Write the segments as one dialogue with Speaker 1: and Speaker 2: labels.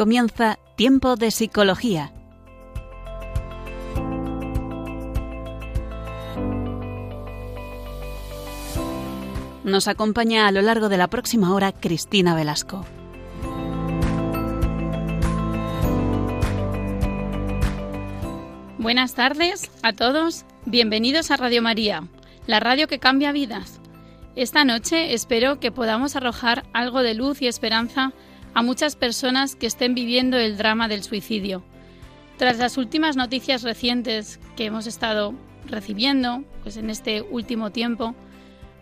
Speaker 1: comienza Tiempo de Psicología. Nos acompaña a lo largo de la próxima hora Cristina Velasco.
Speaker 2: Buenas tardes a todos, bienvenidos a Radio María, la radio que cambia vidas. Esta noche espero que podamos arrojar algo de luz y esperanza a muchas personas que estén viviendo el drama del suicidio. Tras las últimas noticias recientes que hemos estado recibiendo, pues en este último tiempo,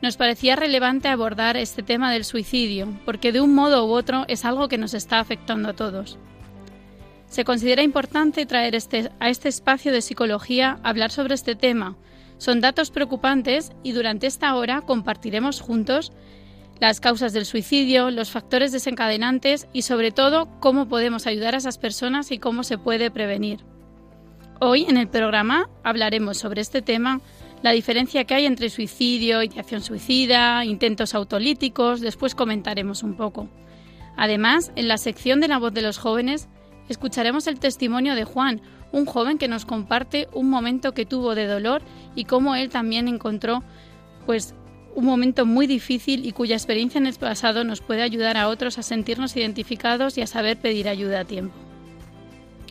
Speaker 2: nos parecía relevante abordar este tema del suicidio, porque de un modo u otro es algo que nos está afectando a todos. Se considera importante traer este, a este espacio de psicología hablar sobre este tema. Son datos preocupantes y durante esta hora compartiremos juntos las causas del suicidio, los factores desencadenantes y sobre todo cómo podemos ayudar a esas personas y cómo se puede prevenir. Hoy en el programa hablaremos sobre este tema, la diferencia que hay entre suicidio, ideación suicida, intentos autolíticos, después comentaremos un poco. Además, en la sección de la voz de los jóvenes, escucharemos el testimonio de Juan, un joven que nos comparte un momento que tuvo de dolor y cómo él también encontró pues un momento muy difícil y cuya experiencia en el pasado nos puede ayudar a otros a sentirnos identificados y a saber pedir ayuda a tiempo.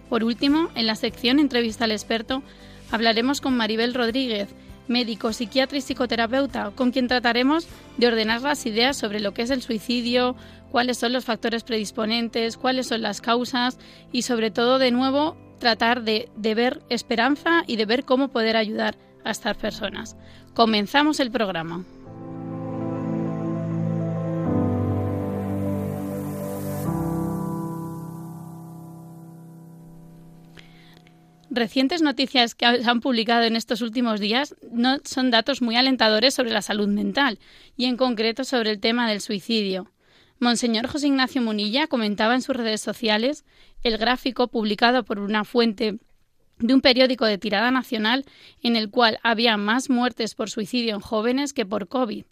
Speaker 2: Por último, en la sección Entrevista al experto, hablaremos con Maribel Rodríguez, médico, psiquiatra y psicoterapeuta, con quien trataremos de ordenar las ideas sobre lo que es el suicidio, cuáles son los factores predisponentes, cuáles son las causas y sobre todo, de nuevo, tratar de, de ver esperanza y de ver cómo poder ayudar a estas personas. Comenzamos el programa. Recientes noticias que se han publicado en estos últimos días no son datos muy alentadores sobre la salud mental y en concreto sobre el tema del suicidio. Monseñor José Ignacio Munilla comentaba en sus redes sociales el gráfico publicado por una fuente de un periódico de tirada nacional en el cual había más muertes por suicidio en jóvenes que por COVID,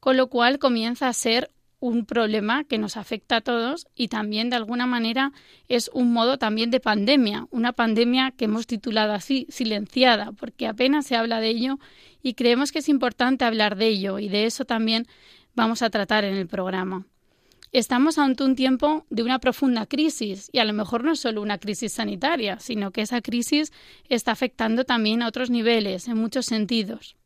Speaker 2: con lo cual comienza a ser un problema que nos afecta a todos y también de alguna manera es un modo también de pandemia, una pandemia que hemos titulado así, silenciada, porque apenas se habla de ello y creemos que es importante hablar de ello y de eso también vamos a tratar en el programa. Estamos ante un tiempo de una profunda crisis y a lo mejor no es solo una crisis sanitaria, sino que esa crisis está afectando también a otros niveles, en muchos sentidos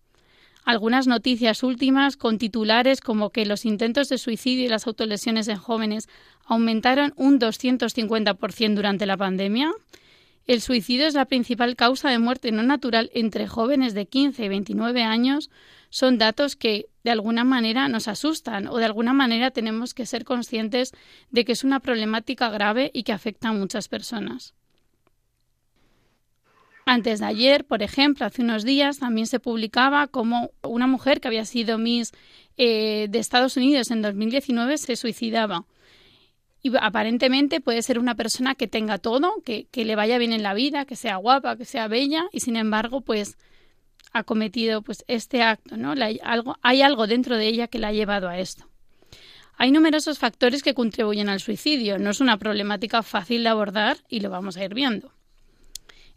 Speaker 2: algunas noticias últimas con titulares como que los intentos de suicidio y las autolesiones en jóvenes aumentaron un 250% durante la pandemia. El suicidio es la principal causa de muerte no natural entre jóvenes de 15 y 29 años. Son datos que de alguna manera nos asustan o de alguna manera tenemos que ser conscientes de que es una problemática grave y que afecta a muchas personas. Antes de ayer, por ejemplo, hace unos días también se publicaba como una mujer que había sido Miss eh, de Estados Unidos en 2019 se suicidaba. Y aparentemente puede ser una persona que tenga todo, que, le vaya bien en la vida, que sea guapa, que sea bella, y sin embargo, pues ha cometido pues este acto, ¿no? hay algo dentro de ella que la ha llevado a esto. Hay numerosos factores que contribuyen al suicidio. No es una problemática fácil de abordar y lo vamos a ir viendo.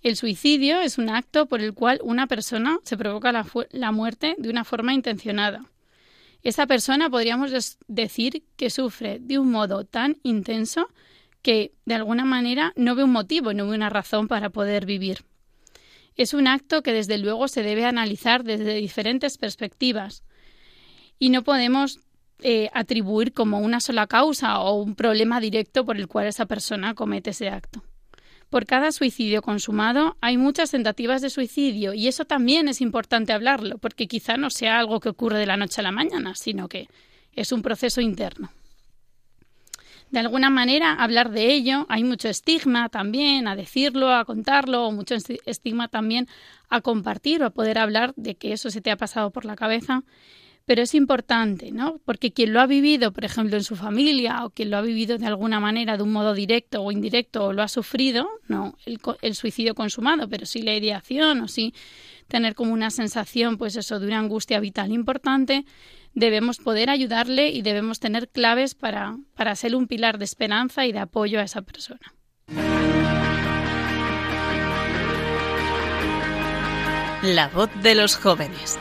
Speaker 2: El suicidio es un acto por el cual una persona se provoca la, muerte de una forma intencionada. Esa persona podríamos decir que sufre de un modo tan intenso que de alguna manera no ve un motivo, no ve una razón para poder vivir. Es un acto que desde luego se debe analizar desde diferentes perspectivas y no podemos eh, atribuir como una sola causa o un problema directo por el cual esa persona comete ese acto. Por cada suicidio consumado hay muchas tentativas de suicidio y eso también es importante hablarlo, porque quizá no sea algo que ocurre de la noche a la mañana, sino que es un proceso interno. De alguna manera, hablar de ello, hay mucho estigma también a decirlo, a contarlo, o mucho estigma también a compartir o a poder hablar de que eso se te ha pasado por la cabeza pero es importante, ¿no? Porque quien lo ha vivido, por ejemplo, en su familia o quien lo ha vivido de alguna manera, de un modo directo o indirecto, o lo ha sufrido, no el, suicidio consumado, pero sí la ideación o sí tener como una sensación, pues eso, de una angustia vital importante, debemos poder ayudarle y debemos tener claves para, para ser un pilar de esperanza y de apoyo a esa persona.
Speaker 1: La voz de los jóvenes.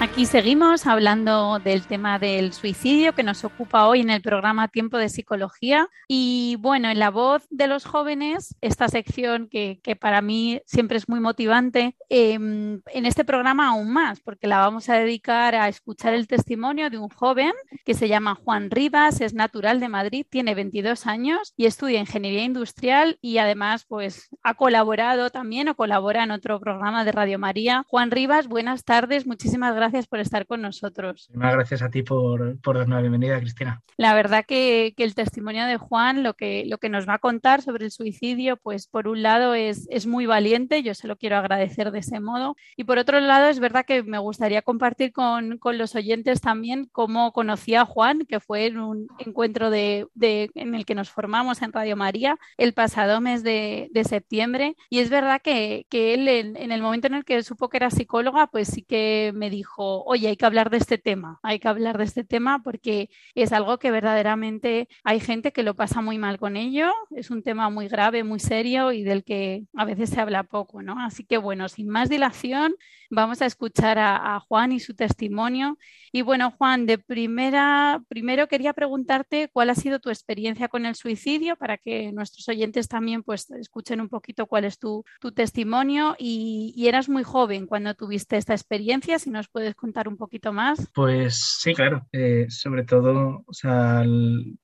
Speaker 2: Aquí seguimos hablando del tema del suicidio que nos ocupa hoy en el programa Tiempo de Psicología. Y bueno, en la voz de los jóvenes, esta sección que, para mí siempre es muy motivante, em, en este programa aún más, porque la vamos a dedicar a escuchar el testimonio de un joven que se llama Juan Rivas, es natural de Madrid, tiene 22 años y estudia ingeniería industrial y además pues ha colaborado también o colabora en otro programa de Radio María. Juan Rivas, buenas tardes, muchísimas gracias gracias por estar con nosotros.
Speaker 3: Muchas gracias a ti por, por darnos la bienvenida, Cristina.
Speaker 2: La verdad que, que, el testimonio de Juan, lo que, lo que nos va a contar sobre el suicidio, pues por un lado es, es muy valiente, yo se lo quiero agradecer de ese modo, y por otro lado es verdad que me gustaría compartir con, con los oyentes también cómo conocí a Juan, que fue en un encuentro de, de, en el que nos formamos en Radio María el pasado mes de, de septiembre, y es verdad que, que él en, en el momento en el que supo que era psicóloga, pues sí que me dijo, oye, hay que hablar de este tema, hay que hablar de este tema porque es algo que verdaderamente hay gente que lo pasa muy mal con ello, es un tema muy grave, muy serio y del que a veces se habla poco, ¿no? Así que bueno, sin más dilación, vamos a escuchar a, a Juan y su testimonio. Y bueno, Juan, de primera, primero quería preguntarte cuál ha sido tu experiencia con el suicidio para que nuestros oyentes también pues escuchen un poquito cuál es tu, tu testimonio y, y eras muy joven cuando tuviste esta experiencia, si nos puedes contar un poquito más?
Speaker 3: Pues sí, claro. Eh, sobre todo, o sea,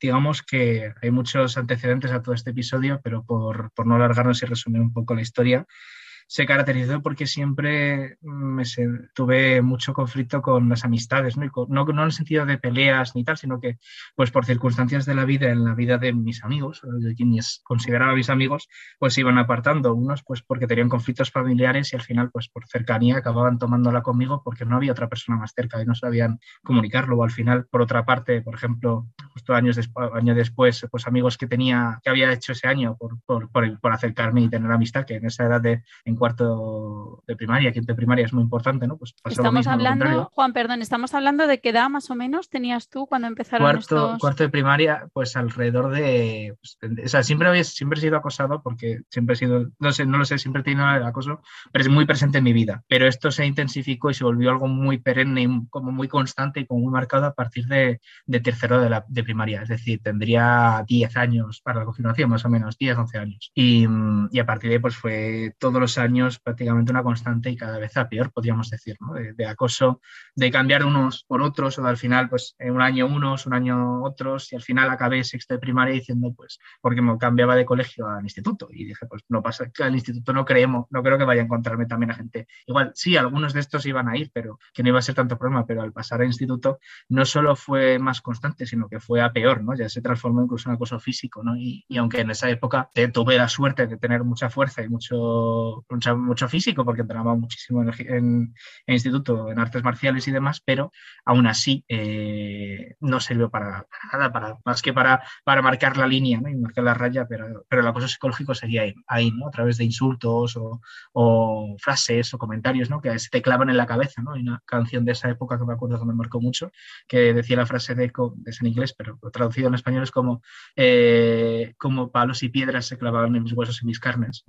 Speaker 3: digamos que hay muchos antecedentes a todo este episodio, pero por, por no alargarnos y resumir un poco la historia, se caracterizó porque siempre me tuve mucho conflicto con las amistades, ¿no? ¿no? en el sentido de peleas ni tal, sino que pues por circunstancias de la vida, en la vida de mis amigos, de quienes consideraba mis amigos, pues se iban apartando, unos pues porque tenían conflictos familiares y al final pues por cercanía acababan tomándola conmigo porque no había otra persona más cerca y no sabían comunicarlo, o al final por otra parte, por ejemplo, justo años después, año después, pues amigos que tenía, que había hecho ese año por, por, por, por acercarme y tener amistad, que en esa edad de cuarto de primaria, quinto de primaria es muy importante, ¿no?
Speaker 2: Pues estamos hablando, Juan, perdón, estamos hablando de qué edad más o menos tenías tú cuando empezaron
Speaker 3: cuarto,
Speaker 2: estos...
Speaker 3: Cuarto de primaria, pues alrededor de... Pues, o sea, siempre, había, siempre he sido acosado porque siempre he sido, no sé, no lo sé, siempre he tenido el acoso, pero es muy presente en mi vida. Pero esto se intensificó y se volvió algo muy perenne y como muy constante y como muy marcado a partir de, de tercero de, la, de primaria. Es decir, tendría 10 años para la confirmación, más o menos, 10, 11 años. Y, y a partir de ahí, pues fue todos los años años prácticamente una constante y cada vez a peor, podríamos decir, ¿no? de, acoso, de cambiar unos por otros, o al final, pues en un año unos, un año otros, y al final acabé sexto de primaria diciendo, pues, porque me cambiaba de colegio al instituto, y dije, pues no pasa, que al instituto no creemos, no creo que vaya a encontrarme también a gente. Igual, sí, algunos de estos iban a ir, pero que no iba a ser tanto problema, pero al pasar al instituto no solo fue más constante, sino que fue a peor, ¿no? Ya se transformó incluso en acoso físico, ¿no? Y, y aunque en esa época tuve la suerte de tener mucha fuerza y mucho, mucho, físico porque entrenaba muchísimo en, en, instituto, en artes marciales y demás, pero aún así eh, no sirvió para, nada, para, más que para, para marcar la línea ¿no? y marcar la raya, pero, pero el acoso psicológico ahí, ahí ¿no? a través de insultos o, o, frases o comentarios ¿no? que se te clavan en la cabeza. ¿no? Hay una canción de esa época que me acuerdo que me marcó mucho, que decía la frase de, es en inglés, pero traducido en español es como, eh, como palos y piedras se clavaban en mis huesos y mis carnes,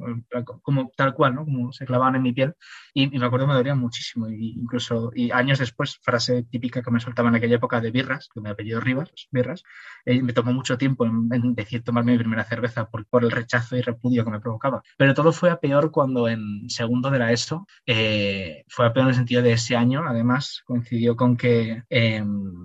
Speaker 3: como tal cual, ¿no? Como se clavaban en mi piel y, me acuerdo me dolía muchísimo. Y incluso, y años después, frase típica que me soltaban en aquella época de birras, que me apellido Rivas, birras, eh, me tomó mucho tiempo en, decir tomarme mi primera cerveza por, por, el rechazo y repudio que me provocaba. Pero todo fue a peor cuando en segundo de la ESO, eh, fue a peor en el sentido de ese año, además coincidió con que, eh,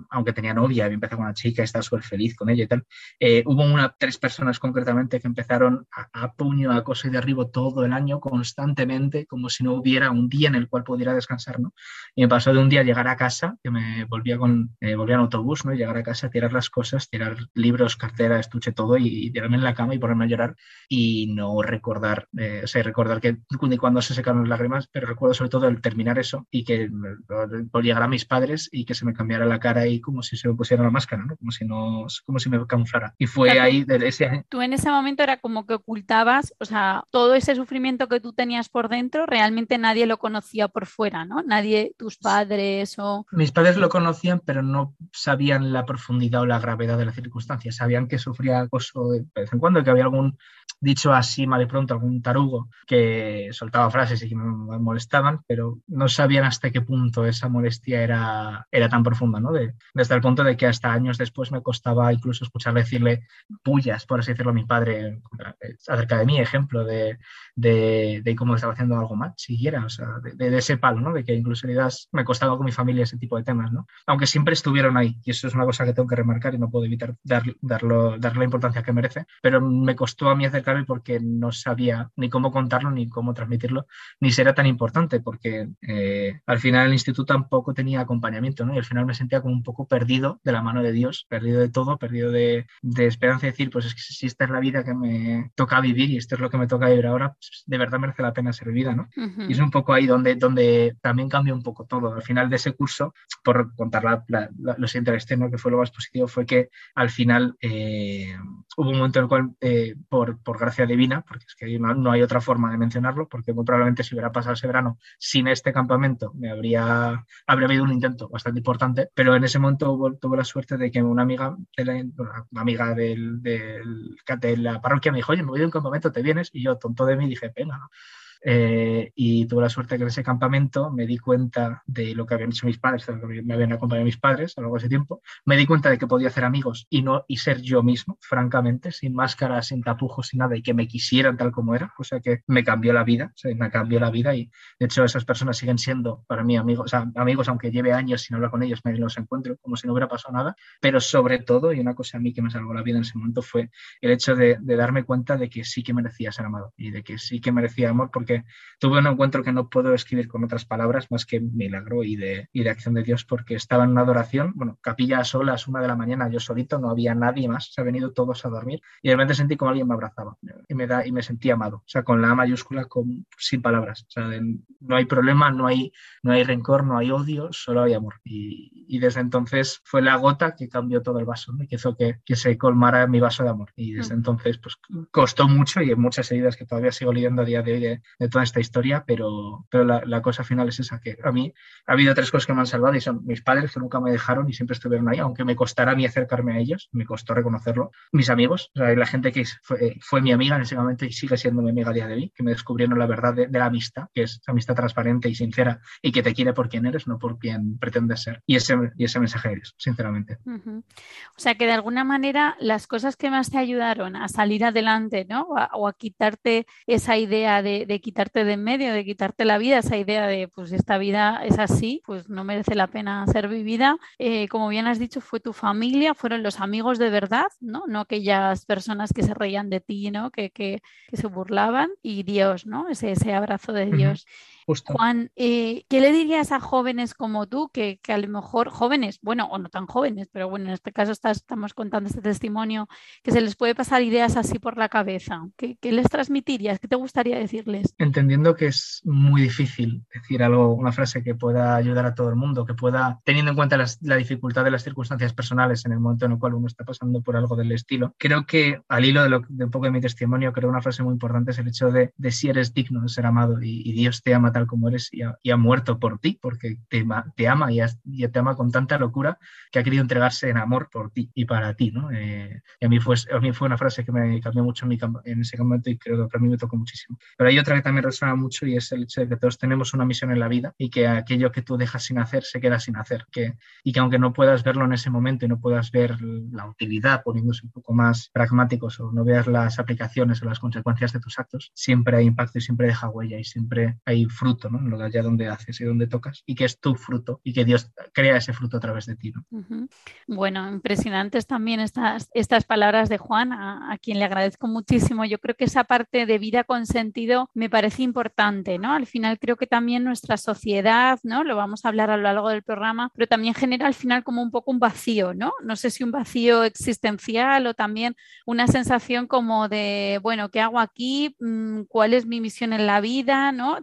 Speaker 3: aunque tenía novia, había empezado con una chica, estaba súper feliz con ella y tal, eh, hubo una, tres personas concretamente que empezaron a, a puño, a acoso y derribo todo el año constantemente, como si no hubiera un día en el cual pudiera descansar, ¿no? Y me pasó de un día llegar a casa, que me volvía con, eh, volvía en autobús, ¿no? Llegar a casa, tirar las cosas, tirar libros, cartera, estuche, todo y, y tirarme en la cama y ponerme a llorar y no recordar, eh, o sea, recordar que cuando se secaron las lágrimas, pero recuerdo sobre todo el terminar eso y que por llegar a mis padres y que se me cambiara la cara y como si se me pusiera la máscara, ¿no? Como si no, como si me camuflara. Y fue ahí, desde ese
Speaker 2: Tú en ese momento era como que ocultabas, o sea, todo ese sufrimiento que tú tenías por dentro, realmente nadie lo conocía por fuera, ¿no? Nadie, tus padres o...
Speaker 3: Mis padres lo conocían, pero no sabían la profundidad o la gravedad de la circunstancia. Sabían que sufría acoso de vez en cuando, que había algún dicho así mal y pronto algún tarugo que soltaba frases y que me molestaban, pero no sabían hasta qué punto esa molestia era, era tan profunda, ¿no? De, desde el punto de que hasta años después me costaba incluso escuchar decirle pullas, por así decirlo, a mi padre acerca de mí, ejemplo de, de, de cómo estaba haciendo algo mal, siquiera, o sea, de, ese palo, ¿no? De que incluso me costaba con mi familia ese tipo de temas, ¿no? Aunque siempre estuvieron ahí, y eso es una cosa que tengo que remarcar y no puedo evitar dar, darlo, darle la importancia que merece, pero me costó a mí acercarme porque no sabía ni cómo contarlo, ni cómo transmitirlo, ni será tan importante, porque eh, al final el instituto tampoco tenía acompañamiento, ¿no? Y al final me sentía como un poco perdido de la mano de Dios, perdido de todo, perdido de, de esperanza, de decir, pues es que si esta es la vida que me toca vivir y esto es lo que me toca vivir ahora, pues de verdad merece la pena ser vida, ¿no? Y es un poco ahí donde, donde también cambia un poco todo. Al final de ese curso, por contar la, lo siguiente externo, que fue lo más positivo, fue que al final eh, hubo un momento en el cual, eh, por, por, gracia divina, porque es que no, hay otra forma de mencionarlo, porque muy probablemente si hubiera pasado ese verano sin este campamento, me habría, habría habido un intento bastante importante, pero en ese momento tuve la suerte de que una amiga, de la, una amiga del, del, de la parroquia me dijo, oye, me voy de un campamento, ¿te vienes? Y yo, tonto de mí, dije, pena, ¿no? Eh, y tuve la suerte que en ese campamento me di cuenta de lo que habían hecho mis padres, de lo que me habían acompañado mis padres a lo largo de ese tiempo. Me di cuenta de que podía hacer amigos y no y ser yo mismo, francamente, sin máscaras, sin tapujos, sin nada, y que me quisieran tal como era. O sea que me cambió la vida, me cambió la vida y de hecho esas personas siguen siendo para mí amigos, o amigos aunque lleve años sin hablar con ellos, me los encuentro como si no hubiera pasado nada. Pero sobre todo, y una cosa a mí que me salvó la vida en ese momento fue el hecho de, de darme cuenta de que sí que merecía ser amado y de que sí que merecía amor porque tuve un encuentro que no puedo escribir con otras palabras más que milagro y de, y de acción de Dios, porque estaba en una adoración, bueno, capilla a solas, una de la mañana, yo solito, no había nadie más, se han venido todos a dormir y de repente sentí como alguien me abrazaba y me, da, y me sentí amado, o sea, con la A mayúscula, con, sin palabras, o sea, no hay problema, no hay, no hay rencor, no hay odio, solo hay amor. Y, y desde entonces fue la gota que cambió todo el vaso, ¿no? que hizo que, que, se colmara mi vaso de amor. Y desde entonces, pues costó mucho y hay muchas heridas que todavía sigo lidiando a día de hoy de, de toda esta historia, pero, pero la, la, cosa final es esa, que a mí ha habido tres cosas que me han salvado y son mis padres que nunca me dejaron y siempre estuvieron ahí, aunque me costara a mí acercarme a ellos, me costó reconocerlo, mis amigos, o sea, la gente que fue, fue, mi amiga en ese momento y sigue siendo mi amiga a día de hoy, que me descubrieron la verdad de, de la amistad, que es amistad transparente y sincera y que te quiere por quien eres, no por quien pretendes ser. Y ese, y ese mensaje eres, sinceramente.
Speaker 2: Uh -huh. O sea, que de alguna manera las cosas que más te ayudaron a salir adelante, ¿no? O a, o a quitarte esa idea de, de quitarte de en medio, de quitarte la vida, esa idea de, pues esta vida es así, pues no merece la pena ser vivida. Eh, como bien has dicho, fue tu familia, fueron los amigos de verdad, ¿no? No aquellas personas que se reían de ti, ¿no? Que, que, que se burlaban y Dios, ¿no? Ese, ese abrazo de Dios. Uh -huh. Justo. Juan, eh, ¿qué le dirías a jóvenes como tú, que, que, a lo mejor jóvenes, bueno, o no tan jóvenes, pero bueno, en este caso estás, estamos contando este testimonio, que se les puede pasar ideas así por la cabeza? ¿Qué, qué les transmitirías? ¿Qué te gustaría decirles?
Speaker 3: Entendiendo que es muy difícil decir algo, una frase que pueda ayudar a todo el mundo, que pueda, teniendo en cuenta las, la dificultad de las circunstancias personales en el momento en el cual uno está pasando por algo del estilo, creo que al hilo de, lo, de un poco de mi testimonio, creo una frase muy importante es el hecho de, de si eres digno de ser amado y, y Dios te ama tal como eres y ha, y ha muerto por ti, porque te, te ama y, has, y, te ama con tanta locura que ha querido entregarse en amor por ti y para ti. ¿no? Eh, y a, mí fue, a mí fue una frase que me cambió mucho en, mi, en ese momento y creo que para mí me tocó muchísimo. Pero hay otra que también resuena mucho y es el hecho de que todos tenemos una misión en la vida y que aquello que tú dejas sin hacer se queda sin hacer. Que, y que aunque no puedas verlo en ese momento y no puedas ver la utilidad poniéndose un poco más pragmáticos o no veas las aplicaciones o las consecuencias de tus actos, siempre hay impacto y siempre deja huella y siempre hay fruto ¿no? en lo allá donde haces y donde tocas y que es tu fruto y que Dios crea ese fruto a través de ti. ¿no?
Speaker 2: Bueno, impresionantes también estas, estas palabras de Juan, a, quien le agradezco muchísimo. Yo creo que esa parte de vida con sentido me parece importante, ¿no? Al final creo que también nuestra sociedad, ¿no? Lo vamos a hablar a lo largo del programa, pero también genera al final como un poco un vacío, ¿no? No sé si un vacío existencial o también una sensación como de, bueno, ¿qué hago aquí? Mm, ¿Cuál es mi misión en la vida? ¿no?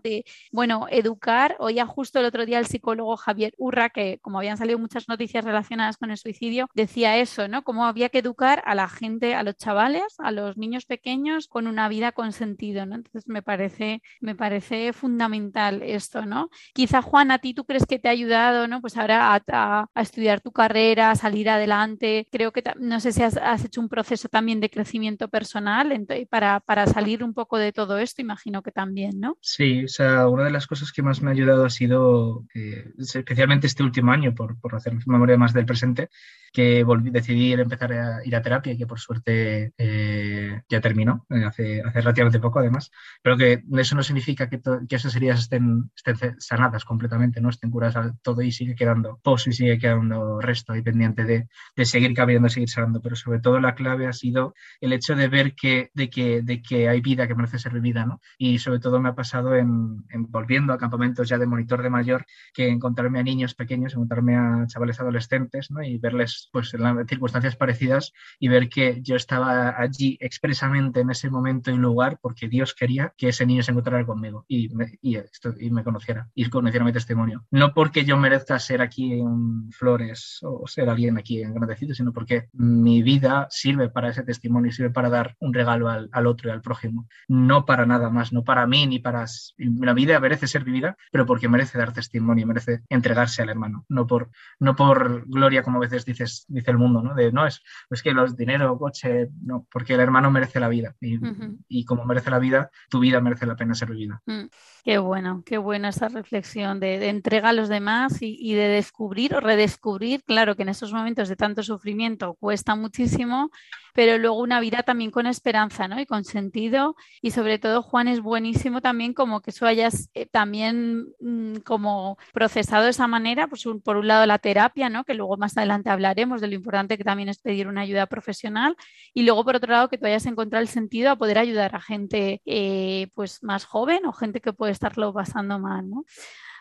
Speaker 2: Bueno, educar, oía justo el otro día el psicólogo Javier Urra, que como habían salido muchas noticias relacionadas con el suicidio, decía eso, ¿no? Cómo había que educar a la gente, a los chavales, a los niños pequeños con una vida con sentido, ¿no? Entonces me parece, me parece fundamental esto, ¿no? Quizá Juan, a ti tú crees que te ha ayudado, ¿no? Pues ahora a, estudiar tu carrera, a salir adelante. Creo que no sé si has, hecho un proceso también de crecimiento personal para, para salir un poco de todo esto, imagino que también, ¿no?
Speaker 3: Sí, o sea, una de las cosas que más me ha ayudado ha sido, eh, especialmente este último año, por, por hacer memoria más del presente, que volví, decidí empezar a ir a terapia que por suerte eh, ya terminó, eh, hace, hace relativamente poco además, pero que eso no significa que, que esas heridas estén, estén, sanadas completamente, no estén curadas todo y sigue quedando pozo y sigue quedando resto y pendiente de, de seguir cabiendo, seguir sanando, pero sobre todo la clave ha sido el hecho de ver que, de, que, de que hay vida que merece ser vivida, ¿no? Y sobre todo me ha pasado en, en volviendo a campamentos ya de monitor de mayor, que encontrarme a niños pequeños, encontrarme a chavales adolescentes, ¿no? Y verles pues, en circunstancias parecidas y ver que yo estaba allí expresamente en ese momento y lugar porque Dios quería que ese niño se encontrara conmigo y me, y, esto, y me conociera y conociera mi testimonio. No porque yo merezca ser aquí en Flores o ser alguien aquí en engrandecido, sino porque mi vida sirve para ese testimonio y sirve para dar un regalo al, al otro y al prójimo. No para nada más, no para mí ni para... La vida merece ser vivida, pero porque merece dar testimonio, merece entregarse al hermano, no por, no por gloria, como a veces dices dice el mundo, ¿no? De no es, es que los dinero, coche, no, porque el hermano merece la vida y, como merece la vida, tu vida merece la pena ser vivida. Mm.
Speaker 2: Qué bueno, qué buena esa reflexión de, entrega a los demás y, de descubrir o redescubrir, claro que en esos momentos de tanto sufrimiento cuesta muchísimo, pero luego una vida también con esperanza, ¿no? Y con sentido y sobre todo Juan es buenísimo también como que eso hayas eh, también mm, como procesado de esa manera, pues por un lado la terapia, ¿no? Que luego más adelante hablaremos de lo importante que también es pedir una ayuda profesional y luego por otro lado que tú hayas encontrado el sentido a poder ayudar a gente eh, pues más joven o gente que puede estarlo pasando mal, ¿no?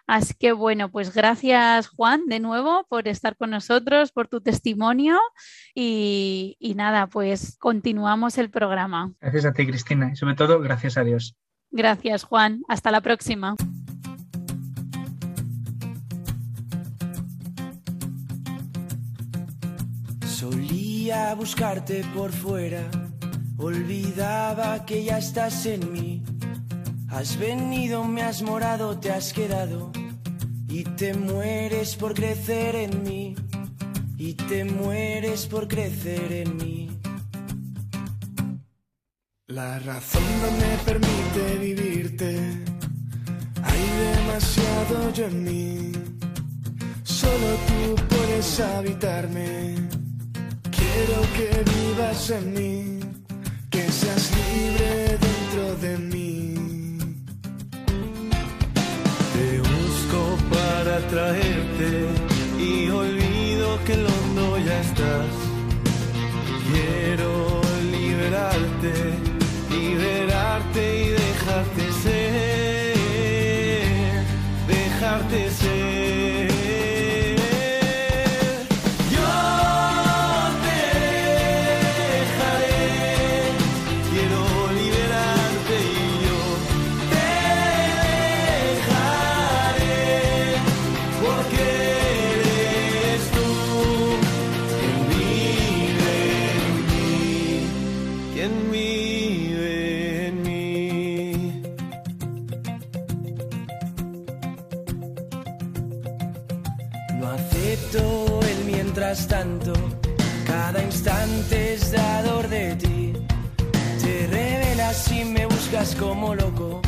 Speaker 2: Así que bueno, pues gracias Juan de nuevo por estar con nosotros, por tu testimonio y, y, nada, pues continuamos el programa.
Speaker 3: Gracias a ti Cristina y sobre todo gracias a Dios.
Speaker 2: Gracias Juan, hasta la próxima.
Speaker 4: Solía buscarte por fuera, olvidaba que ya estás en mí. Has venido, me has morado, te has quedado y te mueres por crecer en mí. Y te mueres por crecer en mí. La razón no me permite vivirte. Hay demasiado yo en mí. Solo tú puedes habitarme Quiero que vivas en mí, que seas libre dentro de mí. Te busco para traerte y olvido que el hondo ya estás. Quiero liberarte como loco,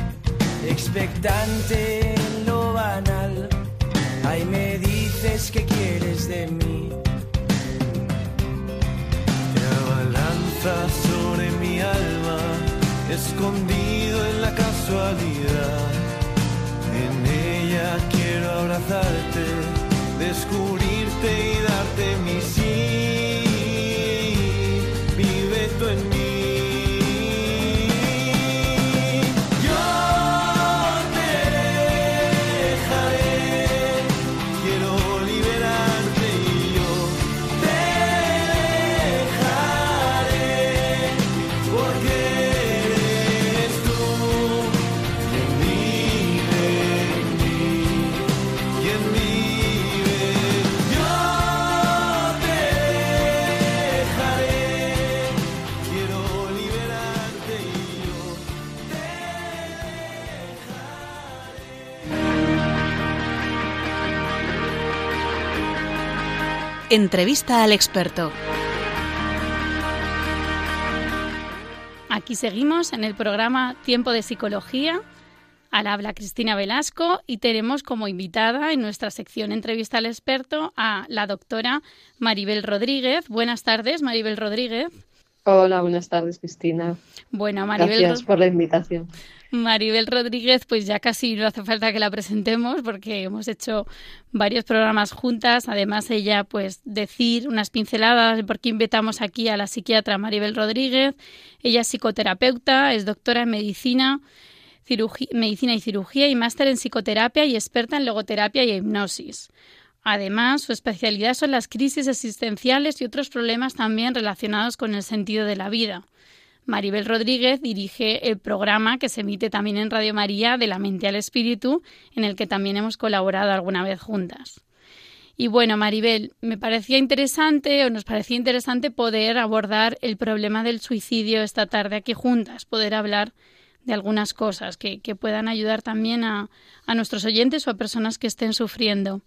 Speaker 4: expectante en lo banal. Ahí me dices que quieres de mí. Te abalanzas sobre mi alma, escondido en la casualidad. En ella quiero abrazarte, descubrirte y
Speaker 1: Entrevista al experto.
Speaker 2: Aquí seguimos en el programa Tiempo de Psicología. Al habla Cristina Velasco y tenemos como invitada en nuestra sección Entrevista al experto a la doctora Maribel Rodríguez. Buenas tardes, Maribel Rodríguez.
Speaker 5: Hola, buenas tardes, Cristina.
Speaker 2: Bueno, Maribel.
Speaker 5: Gracias por la invitación.
Speaker 2: Maribel Rodríguez, pues ya casi no hace falta que la presentemos porque hemos hecho varios programas juntas. Además, ella, pues, decir unas pinceladas de por qué invitamos aquí a la psiquiatra Maribel Rodríguez. Ella es psicoterapeuta, es doctora en medicina, medicina y cirugía y máster en psicoterapia y experta en logoterapia y hipnosis. Además, su especialidad son las crisis existenciales y otros problemas también relacionados con el sentido de la vida. Maribel Rodríguez dirige el programa que se emite también en Radio María de la mente al espíritu, en el que también hemos colaborado alguna vez juntas. Y bueno, Maribel, me parecía interesante o nos parecía interesante poder abordar el problema del suicidio esta tarde aquí juntas, poder hablar de algunas cosas que, puedan ayudar también a, nuestros oyentes o a personas que estén sufriendo.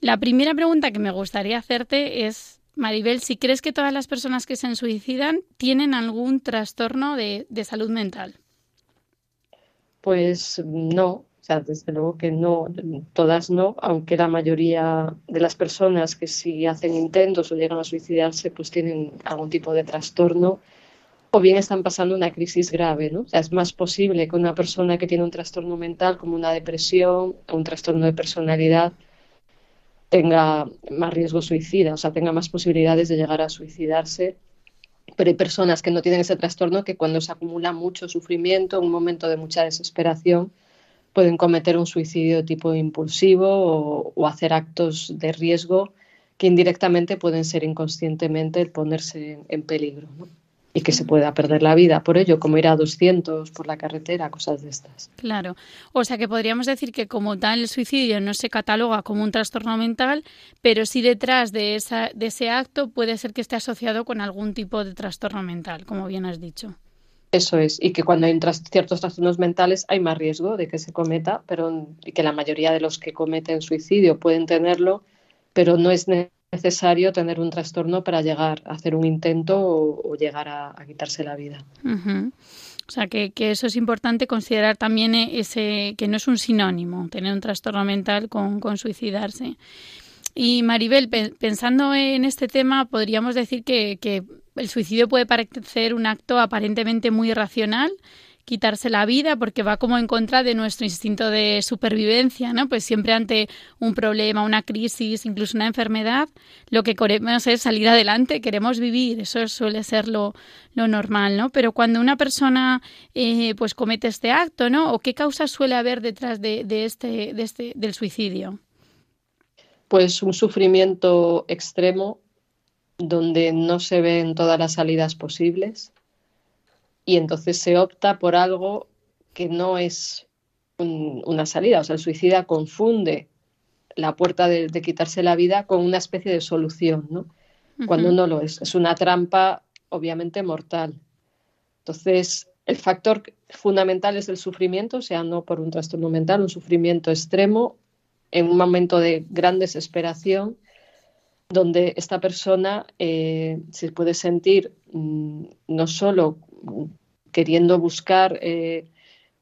Speaker 2: La primera pregunta que me gustaría hacerte es Maribel, si crees que todas las personas que se suicidan tienen algún trastorno de, salud mental.
Speaker 5: Pues no, o sea, desde luego que no, todas no, aunque la mayoría de las personas que si hacen intentos o llegan a suicidarse, pues tienen algún tipo de trastorno o bien están pasando una crisis grave, ¿no? O sea, es más posible que una persona que tiene un trastorno mental como una depresión, o un trastorno de personalidad, tenga más riesgo suicida, o sea, tenga más posibilidades de llegar a suicidarse. Pero hay personas que no tienen ese trastorno que cuando se acumula mucho sufrimiento, un momento de mucha desesperación, pueden cometer un suicidio tipo impulsivo o, hacer actos de riesgo que indirectamente pueden ser inconscientemente el ponerse en, peligro y que se pueda perder la vida por ello, como ir a 200 por la carretera, cosas de estas.
Speaker 2: Claro. O sea que podríamos decir que como tal el suicidio no se cataloga como un trastorno mental, pero sí detrás de, esa, de ese acto puede ser que esté asociado con algún tipo de trastorno mental, como bien has dicho.
Speaker 5: Eso es, y que cuando hay ciertos trastornos mentales hay más riesgo de que se cometa, pero y que la mayoría de los que cometen suicidio pueden tenerlo, pero no es necesario necesario tener un trastorno para llegar a hacer un intento o, llegar a, quitarse la vida.
Speaker 2: O sea, que, eso es importante considerar también ese que no es un sinónimo tener un trastorno mental con, con suicidarse. Y Maribel, pensando en este tema, podríamos decir que, que el suicidio puede parecer un acto aparentemente muy irracional quitarse la vida porque va como en contra de nuestro instinto de supervivencia, ¿no? Pues siempre ante un problema, una crisis, incluso una enfermedad, lo que queremos es salir adelante, queremos vivir, eso suele ser lo, lo normal, ¿no? Pero cuando una persona eh, pues comete este acto, ¿no? ¿O qué causas suele haber detrás de, de, este, de este, del suicidio?
Speaker 5: Pues un sufrimiento extremo donde no se ven todas las salidas posibles, y entonces se opta por algo que no es una salida. O sea, el suicida confunde la puerta de, quitarse la vida con una especie de solución, ¿no? Cuando no lo es. Es una trampa obviamente mortal. Entonces, el factor fundamental es el sufrimiento, o sea, no por un trastorno mental, un sufrimiento extremo en un momento de gran desesperación donde esta persona eh, se puede sentir mm, no solo queriendo buscar eh,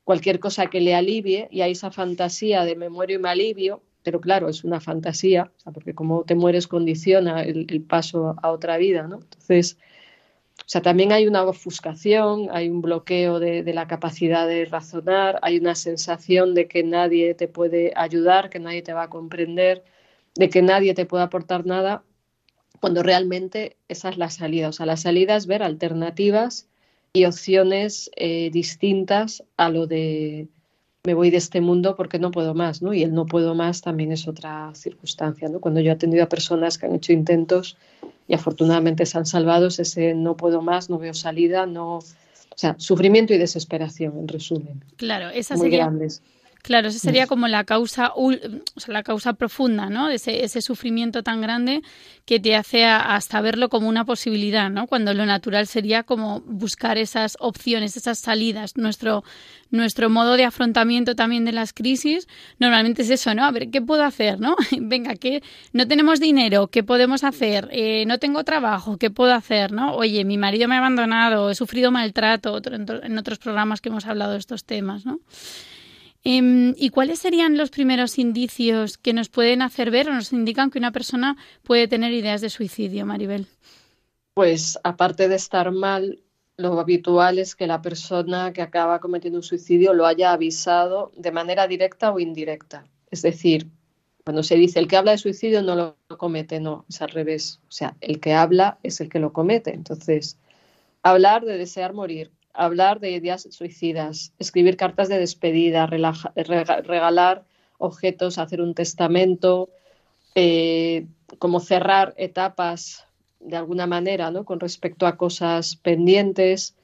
Speaker 5: cualquier cosa que le alivie y hay esa fantasía de me muero y me alivio, pero claro, es una fantasía, porque como te mueres condiciona el, paso a otra vida, ¿no? Entonces, o sea, también hay una ofuscación, hay un bloqueo de, la capacidad de razonar, hay una sensación de que nadie te puede ayudar, que nadie te va a comprender, de que nadie te puede aportar nada, cuando realmente esa es la salida. O sea, la salida es ver alternativas y opciones eh, distintas a lo de me voy de este mundo porque no puedo más, ¿no? Y el no puedo más también es otra circunstancia, ¿no? Cuando yo he atendido a personas que han hecho intentos y afortunadamente se han salvado, ese no puedo más, no veo salida, no... O sea, sufrimiento y desesperación, en resumen.
Speaker 2: Claro, esa
Speaker 5: Muy grandes
Speaker 2: Claro, esa sería como la causa, o sea, la causa profunda, ¿no? Ese, ese sufrimiento tan grande que te hace hasta verlo como una posibilidad, ¿no? Cuando lo natural sería como buscar esas opciones, esas salidas. Nuestro, nuestro modo de afrontamiento también de las crisis normalmente es eso, ¿no? A ver, ¿qué puedo hacer, no? Venga, que no tenemos dinero, ¿qué podemos hacer? Eh, no tengo trabajo, ¿qué puedo hacer, no? Oye, mi marido me ha abandonado, he sufrido maltrato, en otros programas que hemos hablado de estos temas, ¿no? Em, ¿Y cuáles serían los primeros indicios que nos pueden hacer ver o nos indican que una persona puede tener ideas de suicidio, Maribel?
Speaker 5: Pues aparte de estar mal, lo habitual es que la persona que acaba cometiendo un suicidio lo haya avisado de manera directa o indirecta. Es decir, cuando se dice el que habla de suicidio no lo comete, no, es al revés. O sea, el que habla es el que lo comete. Entonces, hablar de desear morir, hablar de ideas suicidas, escribir cartas de despedida, regalar objetos, hacer un testamento, eh, como cerrar etapas de alguna manera, ¿no? Con respecto a cosas pendientes.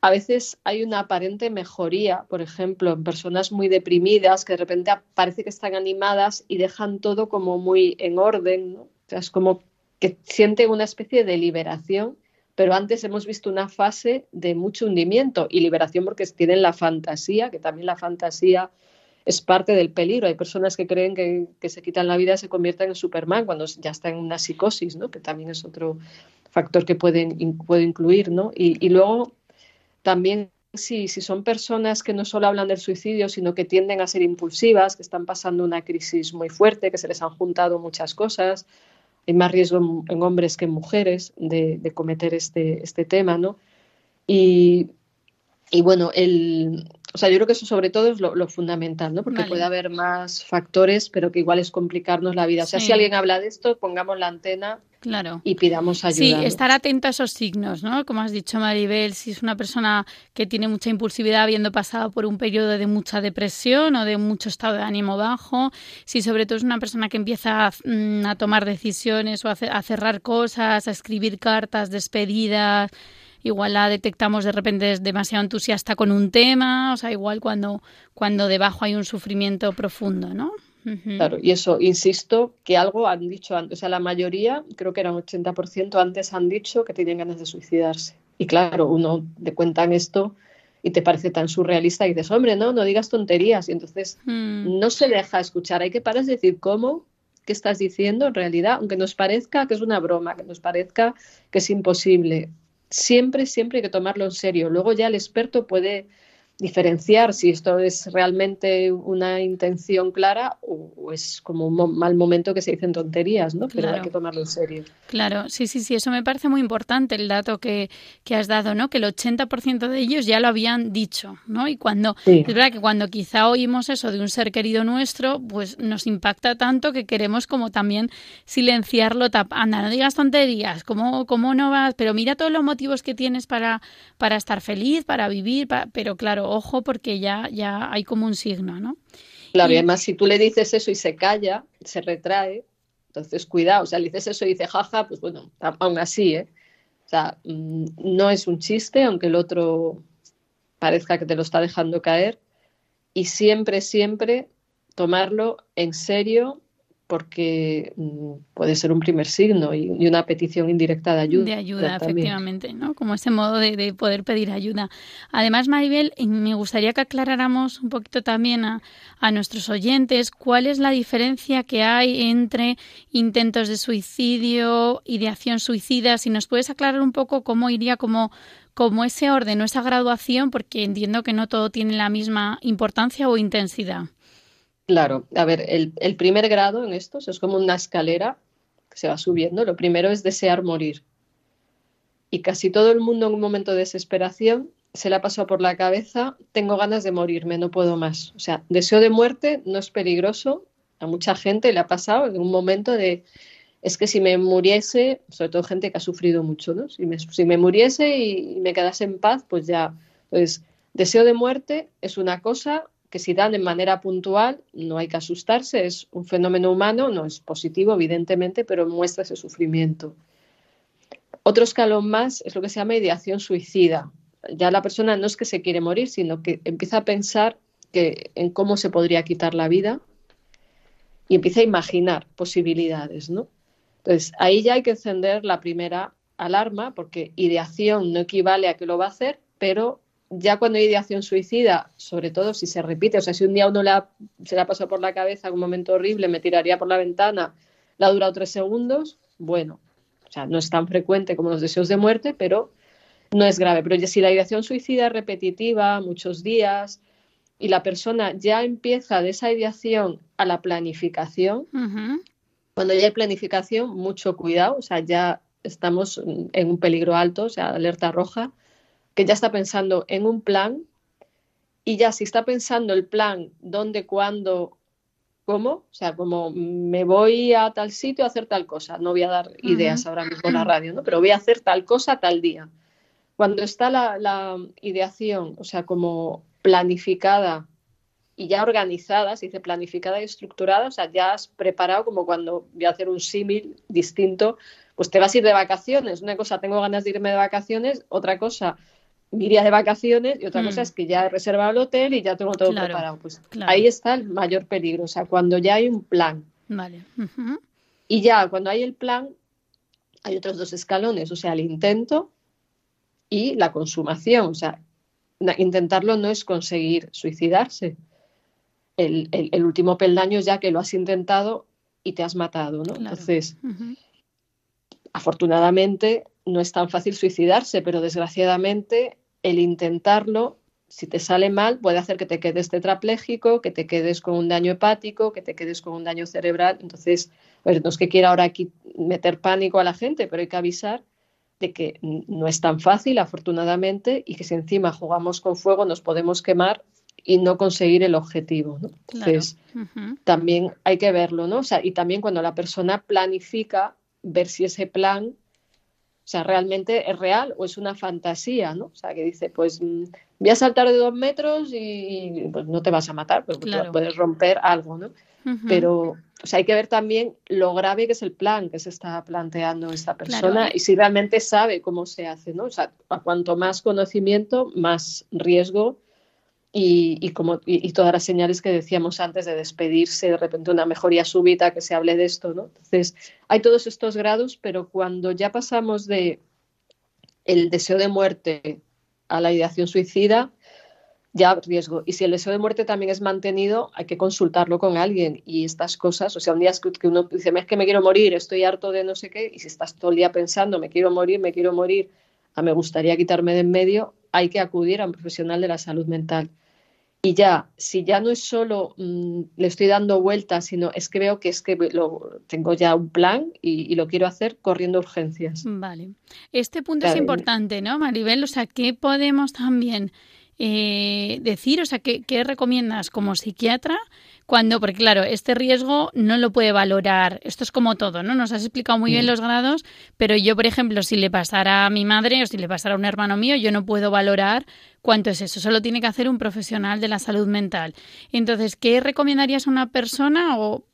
Speaker 5: A veces hay una aparente mejoría, por ejemplo, en personas muy deprimidas que de repente parece que están animadas y dejan todo como muy en orden, ¿no? Es como que sienten una especie de liberación pero antes hemos visto una fase de mucho hundimiento y liberación porque tienen la fantasía, que también la fantasía es parte del peligro. Hay personas que creen que, se quitan la vida y se convierten en Superman cuando ya están en una psicosis, ¿no? que también es otro factor que puede, puede incluir. ¿no? Y, luego también si, si son personas que no solo hablan del suicidio, sino que tienden a ser impulsivas, que están pasando una crisis muy fuerte, que se les han juntado muchas cosas, hay más riesgo en, hombres que en mujeres de, cometer este, este tema, ¿no? Y, bueno, el, o sea, yo creo que eso sobre todo es lo, fundamental, ¿no? Porque puede haber más factores, pero que igual es complicarnos la vida. O sea, si alguien habla de esto, pongamos la antena Claro. Y pidamos ayuda.
Speaker 2: Sí, estar atento a esos signos, ¿no? Como has dicho, Maribel, si es una persona que tiene mucha impulsividad habiendo pasado por un periodo de mucha depresión o de mucho estado de ánimo bajo, si sobre todo es una persona que empieza a, mm, tomar decisiones o a, cerrar cosas, a escribir cartas, despedidas, igual la detectamos de repente es demasiado entusiasta con un tema, o sea, igual cuando, cuando debajo hay un sufrimiento profundo, ¿no?
Speaker 5: Claro, y eso, insisto, que algo han dicho antes, o sea, la mayoría, creo que eran 80% antes han dicho que tenían ganas de suicidarse. Y claro, uno te cuentan esto y te parece tan surrealista y dices, hombre, no, no digas tonterías. Y entonces mm. no se deja escuchar, hay que parar de decir, ¿cómo? ¿Qué estás diciendo en realidad? Aunque nos parezca que es una broma, que nos parezca que es imposible. Siempre, siempre hay que tomarlo en serio. Luego ya el experto puede diferenciar si esto es realmente una intención clara o, es como un mal momento que se dicen tonterías, ¿no? Pero hay que tomarlo en serio.
Speaker 2: Claro, sí, sí, sí, eso me parece muy importante el dato que, que has dado, ¿no? Que el 80% de ellos ya lo habían dicho, ¿no? Y cuando, es verdad que cuando quizá oímos eso de un ser querido nuestro, pues nos impacta tanto que queremos como también silenciarlo, anda, no digas tonterías, ¿cómo, cómo no vas? Pero mira todos los motivos que tienes para, para estar feliz, para vivir, pero claro, ojo porque ya, ya hay como un signo, ¿no?
Speaker 5: Claro, y, además si tú le dices eso y se calla, se retrae, entonces cuidado, o sea, le dices eso y dice jaja, pues bueno, aún así, ¿eh? O sea, mm, no es un chiste, aunque el otro parezca que te lo está dejando caer, y siempre, siempre tomarlo en serio porque mm, puede ser un primer signo y, una petición indirecta de ayuda.
Speaker 2: De ayuda, efectivamente, ¿no? Como ese modo de, poder pedir ayuda. Además, Maribel, me gustaría que aclaráramos un poquito también a, nuestros oyentes cuál es la diferencia que hay entre intentos de suicidio, ideación suicida. Si nos puedes aclarar un poco cómo iría como como ese orden o esa graduación, porque entiendo que no todo tiene la misma importancia o intensidad.
Speaker 5: Claro, a ver, el, primer grado en estos es como una escalera que se va subiendo. Lo primero es desear morir. Y casi todo el mundo en un momento de desesperación se le ha pasado por la cabeza, tengo ganas de morirme, no puedo más. O sea, deseo de muerte no es peligroso. A mucha gente le ha pasado en un momento de, es que si me muriese, sobre todo gente que ha sufrido mucho, ¿no? Si me, si me muriese y, y me quedase en paz, pues ya. Entonces, deseo de muerte es una cosa, que si dan de manera puntual, no hay que asustarse, es un fenómeno humano, no es positivo, evidentemente, pero muestra ese sufrimiento. Otro escalón más es lo que se llama ideación suicida. Ya la persona no es que se quiere morir, sino que empieza a pensar que, en cómo se podría quitar la vida y empieza a imaginar posibilidades, ¿no? Entonces, ahí ya hay que encender la primera alarma, porque ideación no equivale a que lo va a hacer, pero ya cuando hay ideación suicida, sobre todo si se repite, o sea, si un día uno se le ha pasado por la cabeza un momento horrible, me tiraría por la ventana, la ha durado tres segundos, bueno, o sea, no es tan frecuente como los deseos de muerte, pero no es grave. Pero si la ideación suicida es repetitiva, muchos días, y la persona ya empieza de esa ideación a la planificación, cuando ya hay planificación, mucho cuidado, o sea, ya estamos en un peligro alto, o sea, alerta roja, que ya está pensando en un plan y ya si está pensando el plan, dónde, cuándo, cómo, o sea, como me voy a tal sitio a hacer tal cosa, no voy a dar ideas ahora mismo en la radio, ¿no? pero voy a hacer tal cosa tal día. Cuando está la, la ideación, o sea, como planificada y ya organizada, se dice planificada y estructurada, o sea, ya has preparado como cuando voy a hacer un símil distinto, pues te vas a ir de vacaciones. Una cosa, tengo ganas de irme de vacaciones, otra cosa, iría de vacaciones y otra cosa mm. es que ya he reservado el hotel y ya tengo todo preparado. Pues ahí está el mayor peligro, o sea, cuando ya hay un plan.
Speaker 2: Vale.
Speaker 5: Y ya cuando hay el plan, hay otros dos escalones, o sea, el intento y la consumación, o sea, intentarlo no es conseguir suicidarse. El, último peldaño es ya que lo has intentado y te has matado, ¿no? Entonces, afortunadamente no es tan fácil suicidarse, pero desgraciadamente el intentarlo, si te sale mal, puede hacer que te quedes tetrapléjico, que te quedes con un daño hepático, que te quedes con un daño cerebral. Entonces, no es que quiera ahora aquí meter pánico a la gente, pero hay que avisar de que no es tan fácil, afortunadamente, y que si encima jugamos con fuego nos podemos quemar y no conseguir el objetivo. Entonces, también hay que verlo, ¿no? O sea, y también cuando la persona planifica, ver si ese plan, o sea, realmente es real o es una fantasía, ¿no? O sea, que dice, pues mm, voy a saltar de dos metros y pues no te vas a matar, pues puedes romper algo, ¿no? Pero o sea, hay que ver también lo grave que es el plan que se está planteando esta persona y si realmente sabe cómo se hace, ¿no? O sea, a cuanto más conocimiento, más riesgo y, como, y, todas las señales que decíamos antes de despedirse, de repente una mejoría súbita, que se hable de esto, ¿no? Entonces, hay todos estos grados, pero cuando ya pasamos de el deseo de muerte a la ideación suicida, ya riesgo. Y si el deseo de muerte también es mantenido, hay que consultarlo con alguien. Y estas cosas, o sea, un día que uno dice, es que me quiero morir, estoy harto de no sé qué, y si estás todo el día pensando, me quiero morir, me quiero morir, a me gustaría quitarme de en medio, hay que acudir a un profesional de la salud mental. Y ya, si ya no es solo mm, le estoy dando vueltas, sino es que veo que es que lo, tengo ya un plan y, lo quiero hacer corriendo urgencias.
Speaker 2: Vale. Este punto es importante, ¿no, Maribel? O sea, ¿qué podemos también eh, decir? O sea, ¿qué, recomiendas como psiquiatra? Cuando, porque claro, este riesgo no lo puede valorar. Esto es como todo, ¿no? Nos has explicado muy bien mm. los grados, pero yo, por ejemplo, si le pasara a mi madre o si le pasara a un hermano mío, yo no puedo valorar cuánto es eso. Solo tiene que hacer un profesional de la salud mental. Entonces, ¿qué recomendarías a una persona o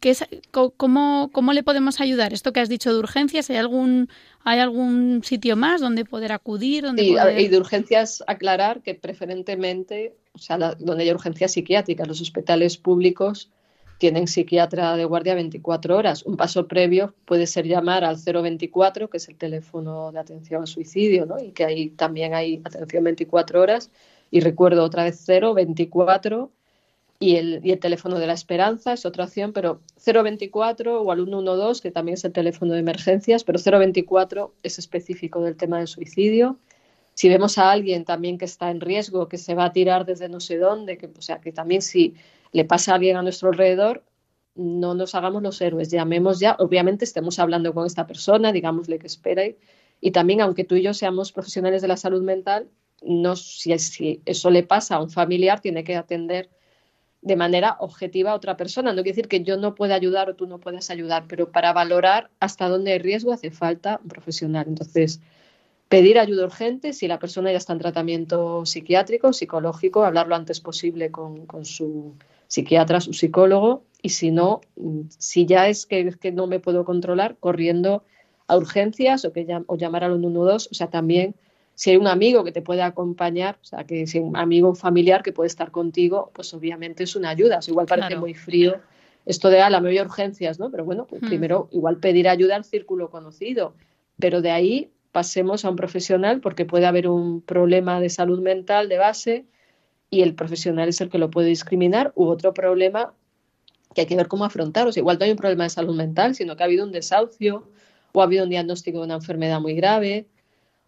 Speaker 2: ¿Qué cómo, cómo, le podemos ayudar? Esto que has dicho de urgencias, ¿hay algún, hay algún sitio más donde poder acudir? Donde
Speaker 5: sí, y de urgencias aclarar que preferentemente, o sea, donde hay urgencias psiquiátricas, los hospitales públicos tienen psiquiatra de guardia 24 horas. Un paso previo puede ser llamar al 024, que es el teléfono de atención al suicidio, ¿no? y que ahí también hay atención 24 horas. Y recuerdo otra vez 024 y el, teléfono de la esperanza es otra opción, pero 024 o al 112, que también es el teléfono de emergencias, pero 024 es específico del tema del suicidio. Si vemos a alguien también que está en riesgo, que se va a tirar desde no sé dónde, que, o sea, que también si le pasa a alguien a nuestro alrededor, no nos hagamos los héroes, llamemos ya, obviamente estemos hablando con esta persona, digámosle que espere, y también aunque tú y yo seamos profesionales de la salud mental, no, si eso le pasa a un familiar, tiene que atender de manera objetiva a otra persona. No quiere decir que yo no pueda ayudar o tú no puedas ayudar, pero para valorar hasta dónde hay riesgo hace falta un profesional. Entonces, pedir ayuda urgente si la persona ya está en tratamiento psiquiátrico, psicológico, hablar lo antes posible con, su psiquiatra, su psicólogo, y si no, si ya es que, que no me puedo controlar, corriendo a urgencias o, que, o llamar al 112, o sea, también Si hay un amigo que te puede acompañar, o sea, que si hay un amigo familiar que puede estar contigo, pues obviamente es una ayuda. igual parece muy frío esto de, a la mayor urgencias, ¿no? Pero bueno, pues hmm. primero igual pedir ayuda al círculo conocido, pero de ahí pasemos a un profesional porque puede haber un problema de salud mental de base y el profesional es el que lo puede discriminar u otro problema que hay que ver cómo afrontar. O sea, igual no hay un problema de salud mental, sino que ha habido un desahucio o ha habido un diagnóstico de una enfermedad muy grave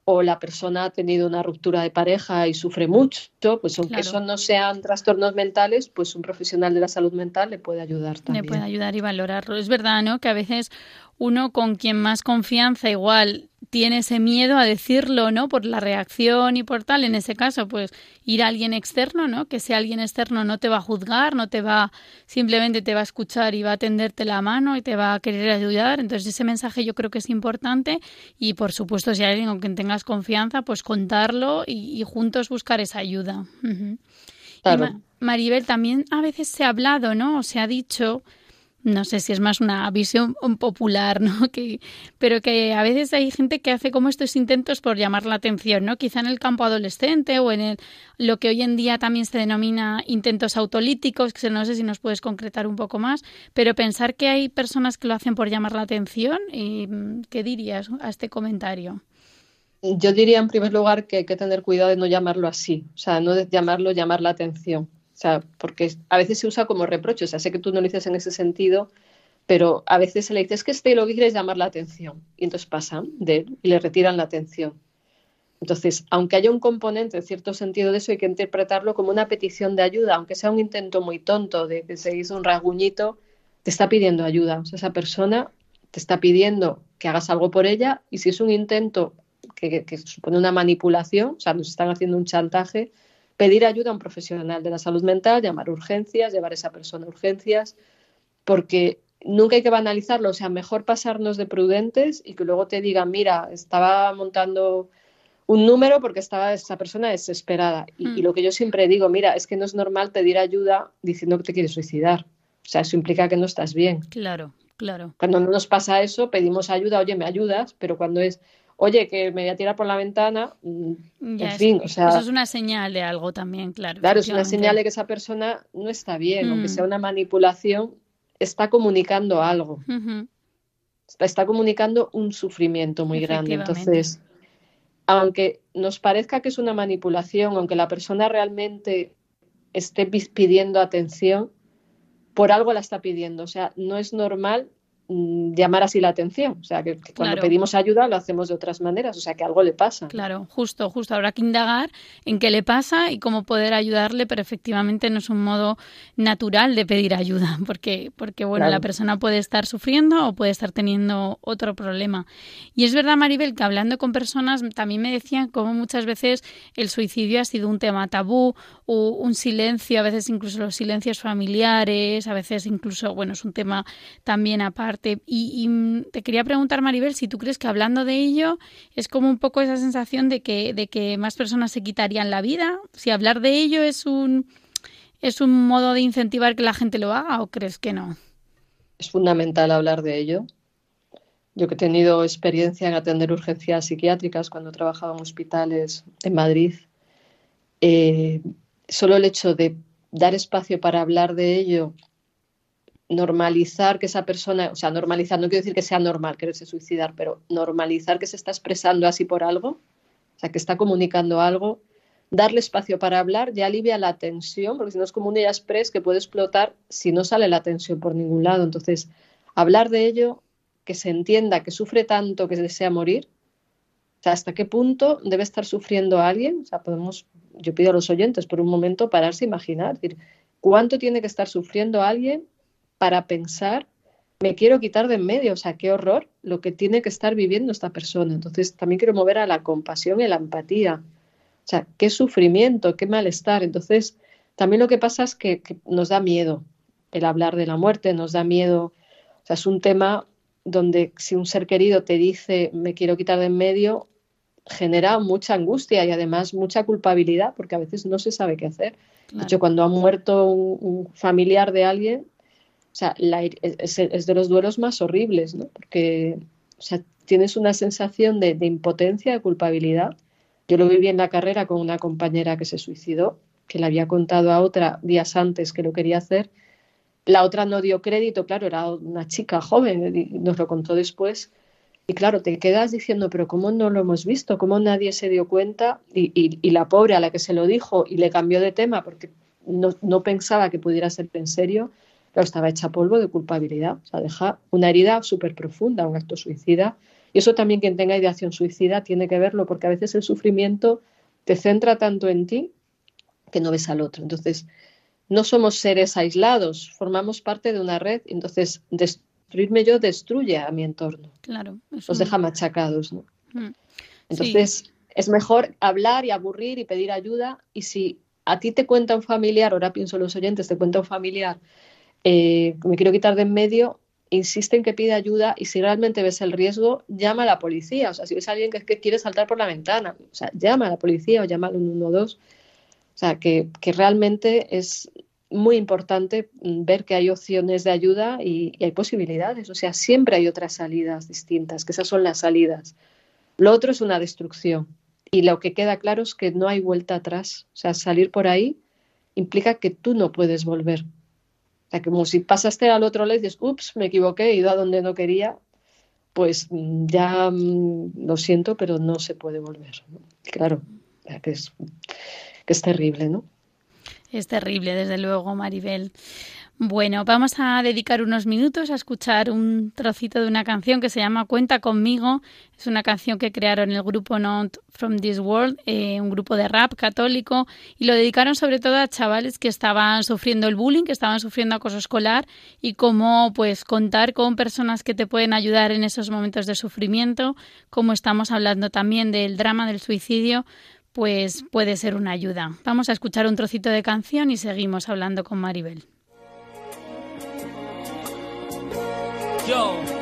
Speaker 5: o la persona ha tenido una ruptura de pareja y sufre mucho, pues aunque eso no sean trastornos mentales, pues un profesional de la salud mental le puede ayudar también.
Speaker 2: Le puede ayudar y valorarlo. Es verdad, ¿no? Que a veces uno con quien más confianza igual tiene ese miedo a decirlo, ¿no? Por la reacción y por tal. En ese caso, pues ir a alguien externo, ¿no? Que sea alguien externo no te va a juzgar, no te va, simplemente te va a escuchar y va a tenderte la mano y te va a querer ayudar. Entonces ese mensaje yo creo que es importante y por supuesto si hay alguien con quien tengas confianza, pues contarlo y, juntos buscar esa ayuda. Maribel, también a veces se ha hablado, ¿no? O se ha dicho no sé si es más una visión popular, ¿no? Que, pero que a veces hay gente que hace como estos intentos por llamar la atención, ¿no? Quizá en el campo adolescente o en el, lo que hoy en día también se denomina intentos autolíticos, que no sé si nos puedes concretar un poco más, pero pensar que hay personas que lo hacen por llamar la atención, ¿qué dirías a este comentario?
Speaker 5: Yo diría en primer lugar que hay que tener cuidado de no llamarlo así, o sea, no de llamarlo llamar la atención sea, porque a veces se usa como reproche, o sea, sé que tú no lo dices en ese sentido, pero a veces se le dice, es que este lo que quiere es llamar la atención, y entonces pasan de él y le retiran la atención. Entonces, aunque haya un componente en cierto sentido de eso, hay que interpretarlo como una petición de ayuda, aunque sea un intento muy tonto de que se hizo un rasguñito, te está pidiendo ayuda. O sea, esa persona te está pidiendo que hagas algo por ella y si es un intento que, que supone una manipulación, o sea, nos están haciendo un chantaje, pedir ayuda a un profesional de la salud mental, llamar urgencias, llevar a esa persona a urgencias, porque nunca hay que banalizarlo, o sea, mejor pasarnos de prudentes y que luego te digan, mira, estaba montando un número porque estaba esa persona desesperada. Y, y, hmm. lo que yo siempre digo, mira, es que no es normal pedir ayuda diciendo que te quieres suicidar. O sea, eso implica que no estás bien.
Speaker 2: Claro, claro.
Speaker 5: Cuando no nos pasa eso, pedimos ayuda, oye, me ayudas, pero cuando es, oye, que me voy a tirar por la ventana, mm, en fin, o sea...
Speaker 2: Eso es una señal de algo también, claro.
Speaker 5: Claro, es una señal de que esa persona no está bien, aunque mm. sea una manipulación, está comunicando algo. está, comunicando un sufrimiento muy grande. Entonces, aunque nos parezca que es una manipulación, aunque la persona realmente esté pidiendo atención, por algo la está pidiendo. O sea, no es normal llamar así la atención. O sea, que, cuando pedimos ayuda lo hacemos de otras maneras, o sea, que algo le pasa.
Speaker 2: Claro, justo, justo. Habrá que indagar en qué le pasa y cómo poder ayudarle, pero efectivamente no es un modo natural de pedir ayuda, porque, porque bueno, la persona puede estar sufriendo o puede estar teniendo otro problema. Y es verdad, Maribel, que hablando con personas también me decían cómo muchas veces el suicidio ha sido un tema tabú o un silencio, a veces incluso los silencios familiares, a veces incluso, bueno, es un tema también aparte y, te quería preguntar, Maribel, si tú crees que hablando de ello es como un poco esa sensación de que, de que más personas se quitarían la vida. Si hablar de ello es un, es un modo de incentivar que la gente lo haga o crees que no?
Speaker 5: Es fundamental hablar de ello. Yo que he tenido experiencia en atender urgencias psiquiátricas cuando trabajaba en hospitales en Madrid, eh, solo el hecho de dar espacio para hablar de ello normalizar que esa persona, o sea, normalizar, no quiero decir que sea normal quererse suicidar, pero normalizar que se está expresando así por algo, o sea, que está comunicando algo, darle espacio para hablar ya alivia la tensión, porque si no es como un express que puede explotar si no sale la tensión por ningún lado. Entonces, hablar de ello, que se entienda que sufre tanto que desea morir, o sea, hasta qué punto debe estar sufriendo alguien, o sea, podemos, yo pido a los oyentes por un momento pararse e imaginar, decir, ¿cuánto tiene que estar sufriendo alguien para pensar, me quiero quitar de en medio, o sea, qué horror lo que tiene que estar viviendo esta persona. Entonces, también quiero mover a la compasión y la empatía. O sea, qué sufrimiento, qué malestar. Entonces, también lo que pasa es que, nos da miedo el hablar de la muerte, nos da miedo. O sea, es un tema donde si un ser querido te dice me quiero quitar de en medio, genera mucha angustia y además mucha culpabilidad porque a veces no se sabe qué hacer. De hecho, cuando ha muerto un, familiar de alguien, o sea, es, de los duelos más horribles, ¿no? Porque o sea, tienes una sensación de, impotencia, de culpabilidad. Yo lo viví en la carrera con una compañera que se suicidó, que le había contado a otra días antes que lo quería hacer. La otra no dio crédito, claro, era una chica joven, y nos lo contó después. Y claro, te quedas diciendo, pero ¿cómo no lo hemos visto? ¿Cómo nadie se dio cuenta? Y, la pobre a la que se lo dijo y le cambió de tema porque no, no pensaba que pudiera ser en serio, claro, estaba hecha polvo de culpabilidad. O sea, deja una herida súper profunda, un acto suicida. Y eso también quien tenga ideación suicida tiene que verlo, porque a veces el sufrimiento te centra tanto en ti que no ves al otro. Entonces, no somos seres aislados, formamos parte de una red. Entonces, destruirme yo destruye a mi entorno.
Speaker 2: Claro.
Speaker 5: Los deja machacados. ¿no? Mm. Entonces, es mejor hablar y aburrir y pedir ayuda. Y si a ti te cuenta un familiar, ahora pienso en los oyentes, te cuenta un familiar, eh, me quiero quitar de en medio, insiste en que pide ayuda y si realmente ves el riesgo, llama a la policía. O sea, si ves a alguien que, quiere saltar por la ventana, o sea, llama a la policía o llama al 112. O sea, que, que realmente es muy importante ver que hay opciones de ayuda y, y, hay posibilidades. O sea, siempre hay otras salidas distintas, que esas son las salidas. Lo otro es una destrucción. Y lo que queda claro es que no hay vuelta atrás. O sea, salir por ahí implica que tú no puedes volver sea, como si pasaste al otro lado y dices, ups, me equivoqué, he ido a donde no quería, pues mm, ya mm, lo siento, pero no se puede volver. Claro, que es, que es terrible, ¿no?
Speaker 2: Es terrible, desde luego, Maribel. Bueno, vamos a dedicar unos minutos a escuchar un trocito de una canción que se llama Cuenta conmigo. Es una canción que crearon el grupo Not From This World, eh, un grupo de rap católico, y lo dedicaron sobre todo a chavales que estaban sufriendo el bullying, que estaban sufriendo acoso escolar, y cómo pues contar con personas que te pueden ayudar en esos momentos de sufrimiento, como estamos hablando también del drama del suicidio, pues puede ser una ayuda. Vamos a escuchar un trocito de canción y seguimos hablando con Maribel.
Speaker 6: Yo.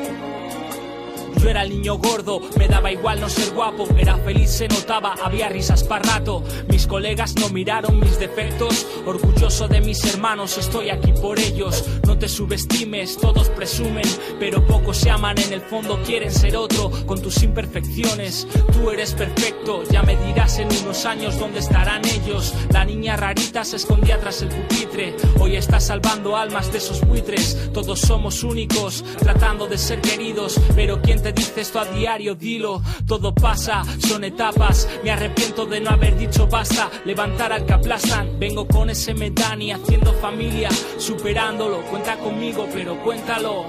Speaker 6: Yo era el niño gordo, me daba igual no ser guapo, era feliz, se notaba, había risas para rato. Mis colegas no miraron mis defectos, orgulloso de mis hermanos, estoy aquí por ellos. No te subestimes, todos presumen, pero pocos se aman, en el fondo quieren ser otro, con tus imperfecciones. Tú eres perfecto, ya me dirás en unos años dónde estarán ellos. La niña rarita se escondía tras el pupitre, hoy está salvando almas de esos buitres. Todos somos únicos, tratando de ser queridos, pero ¿quién te dice esto a diario, dilo, todo pasa, son etapas, me arrepiento de no haber dicho basta, levantar al que aplastan, vengo con ese metani haciendo familia, superándolo, cuenta conmigo, pero cuéntalo.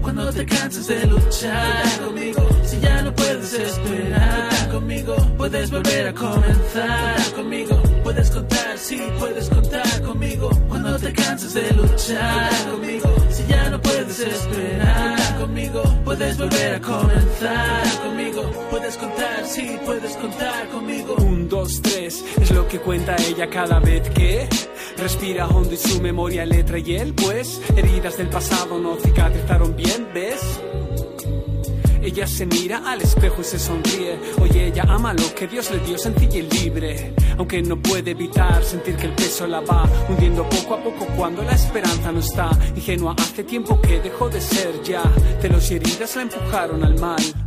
Speaker 7: Cuando te canses de luchar conmigo, si ya no puedes esperar conmigo, puedes volver a comenzar conmigo, puedes contar, sí, puedes contar conmigo. Cuando te canses de luchar conmigo, si ya no puedes esperar conmigo, puedes volver a comenzar conmigo, puedes contar, sí, puedes contar conmigo.
Speaker 6: Un, dos, tres, es lo que cuenta ella cada vez que respira hondo y su memoria letra y él, pues, heridas del pasado no cicatrizaron bien ¿ves? Ella se mira al espejo y se sonríe. Oye, ella ama lo que Dios le dio sencilla y libre. Aunque no puede evitar sentir que el peso la va hundiendo poco a poco cuando la esperanza no está. Ingenua hace tiempo que dejó de ser ya. Celos y heridas la empujaron al mal.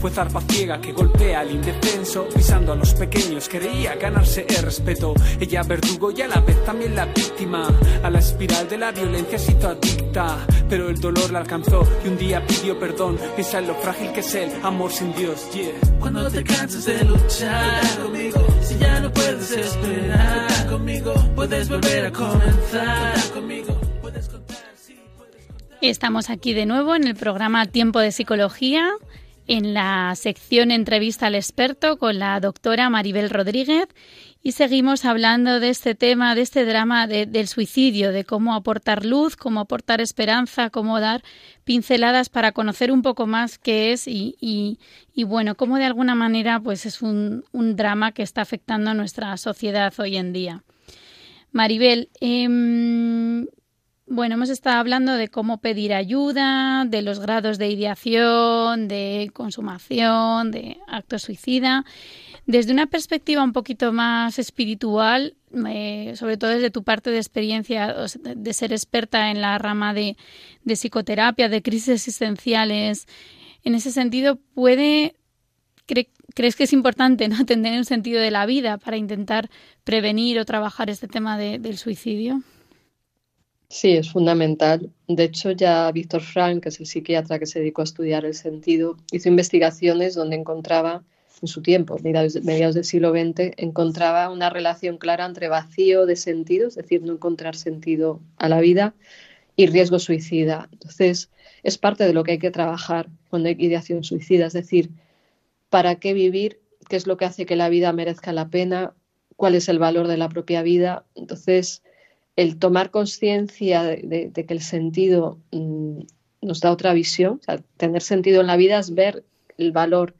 Speaker 6: Fue zarpa ciega que golpea al indefenso, pisando a los pequeños, quería ganarse el respeto. Ella verdugo y a la vez también la víctima. A la espiral de la violencia se hizo adicta, pero el dolor la alcanzó y un día pidió perdón. Piensa en lo frágil que es el amor sin Dios, yeah.
Speaker 7: Cuando te canses de luchar conmigo, si ya no puedes esperar conmigo, puedes volver a comenzar conmigo.
Speaker 2: Estamos aquí de nuevo en el programa Tiempo de Psicología en la sección Entrevista al experto con la doctora Maribel Rodríguez y seguimos hablando de este tema, de este drama del suicidio, de cómo aportar luz, cómo aportar esperanza, cómo dar pinceladas para conocer un poco más qué es y, y, bueno, cómo de alguna manera pues es un, drama que está afectando a nuestra sociedad hoy en día. Maribel, eh, bueno, hemos estado hablando de cómo pedir ayuda, de los grados de ideación, de consumación, de acto suicida. Desde una perspectiva un poquito más espiritual, eh, sobre todo desde tu parte de experiencia, de ser experta en la rama de, de psicoterapia, de crisis existenciales, en ese sentido, ¿puede ¿crees que es importante ¿no? tener un sentido de la vida para intentar prevenir o trabajar este tema del suicidio?
Speaker 5: Sí, es fundamental. De hecho, ya Víctor Frank, que es el psiquiatra que se dedicó a estudiar el sentido, hizo investigaciones donde encontraba, en su tiempo, mediados, del siglo XX, encontraba una relación clara entre vacío de sentido, es decir, no encontrar sentido a la vida, y riesgo suicida. Entonces, es parte de lo que hay que trabajar cuando hay ideación suicida, es decir, ¿para qué vivir? ¿Qué es lo que hace que la vida merezca la pena? ¿Cuál es el valor de la propia vida? Entonces, el tomar conciencia de, que el sentido mm, nos da otra visión, tener sentido en la vida es ver el valor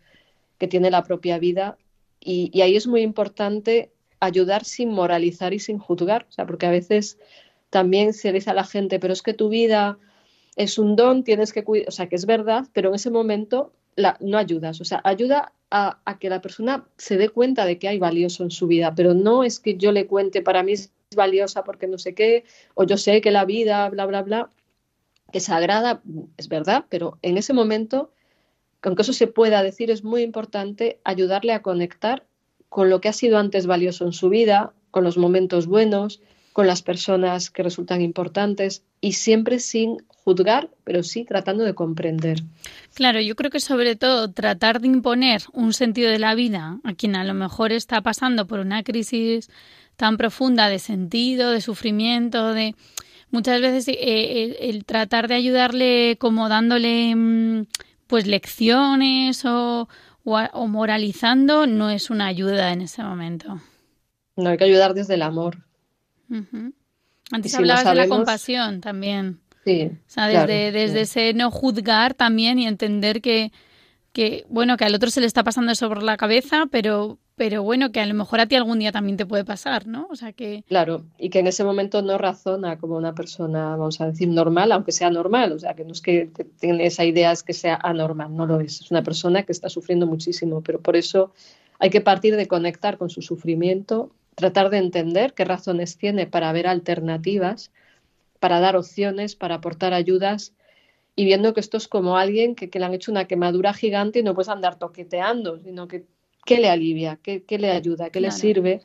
Speaker 5: que tiene la propia vida y, ahí es muy importante ayudar sin moralizar y sin juzgar, o sea, porque a veces también se dice a la gente, pero es que tu vida es un don, tienes que cuidar, o sea, que es verdad, pero en ese momento no ayudas, o sea, ayuda a, a, que la persona se dé cuenta de que hay valioso en su vida, pero no es que yo le cuente, para mí valiosa porque no sé qué, o yo sé que la vida, bla, bla, bla, que es sagrada, es verdad, pero en ese momento, aunque eso se pueda decir, es muy importante ayudarle a conectar con lo que ha sido antes valioso en su vida, con los momentos buenos, con las personas que resultan importantes y siempre sin juzgar, pero sí tratando de comprender.
Speaker 2: Claro, yo creo que sobre todo tratar de imponer un sentido de la vida a quien a lo mejor está pasando por una crisis tan profunda de sentido, de sufrimiento, de muchas veces eh, el, tratar de ayudarle como dándole mm, pues lecciones o, o, moralizando no es una ayuda en ese momento.
Speaker 5: No, hay que ayudar desde el amor.
Speaker 2: Antes hablabas de la compasión también.
Speaker 5: Sí.
Speaker 2: O sea, desde, desde ese no juzgar también y entender que, que, bueno, que al otro se le está pasando eso por la cabeza, pero, pero bueno, que a lo mejor a ti algún día también te puede pasar, ¿no? O sea que...
Speaker 5: Claro, y que en ese momento no razona como una persona, vamos a decir, normal, aunque sea normal, o sea, que no es que tiene esa idea que sea anormal, no lo es, es una persona que está sufriendo muchísimo, pero por eso hay que partir de conectar con su sufrimiento, tratar de entender qué razones tiene para ver alternativas, para dar opciones, para aportar ayudas y viendo que esto es como alguien que, le han hecho una quemadura gigante y no puedes andar toqueteando, sino que qué le alivia, qué, le ayuda, qué le sirve.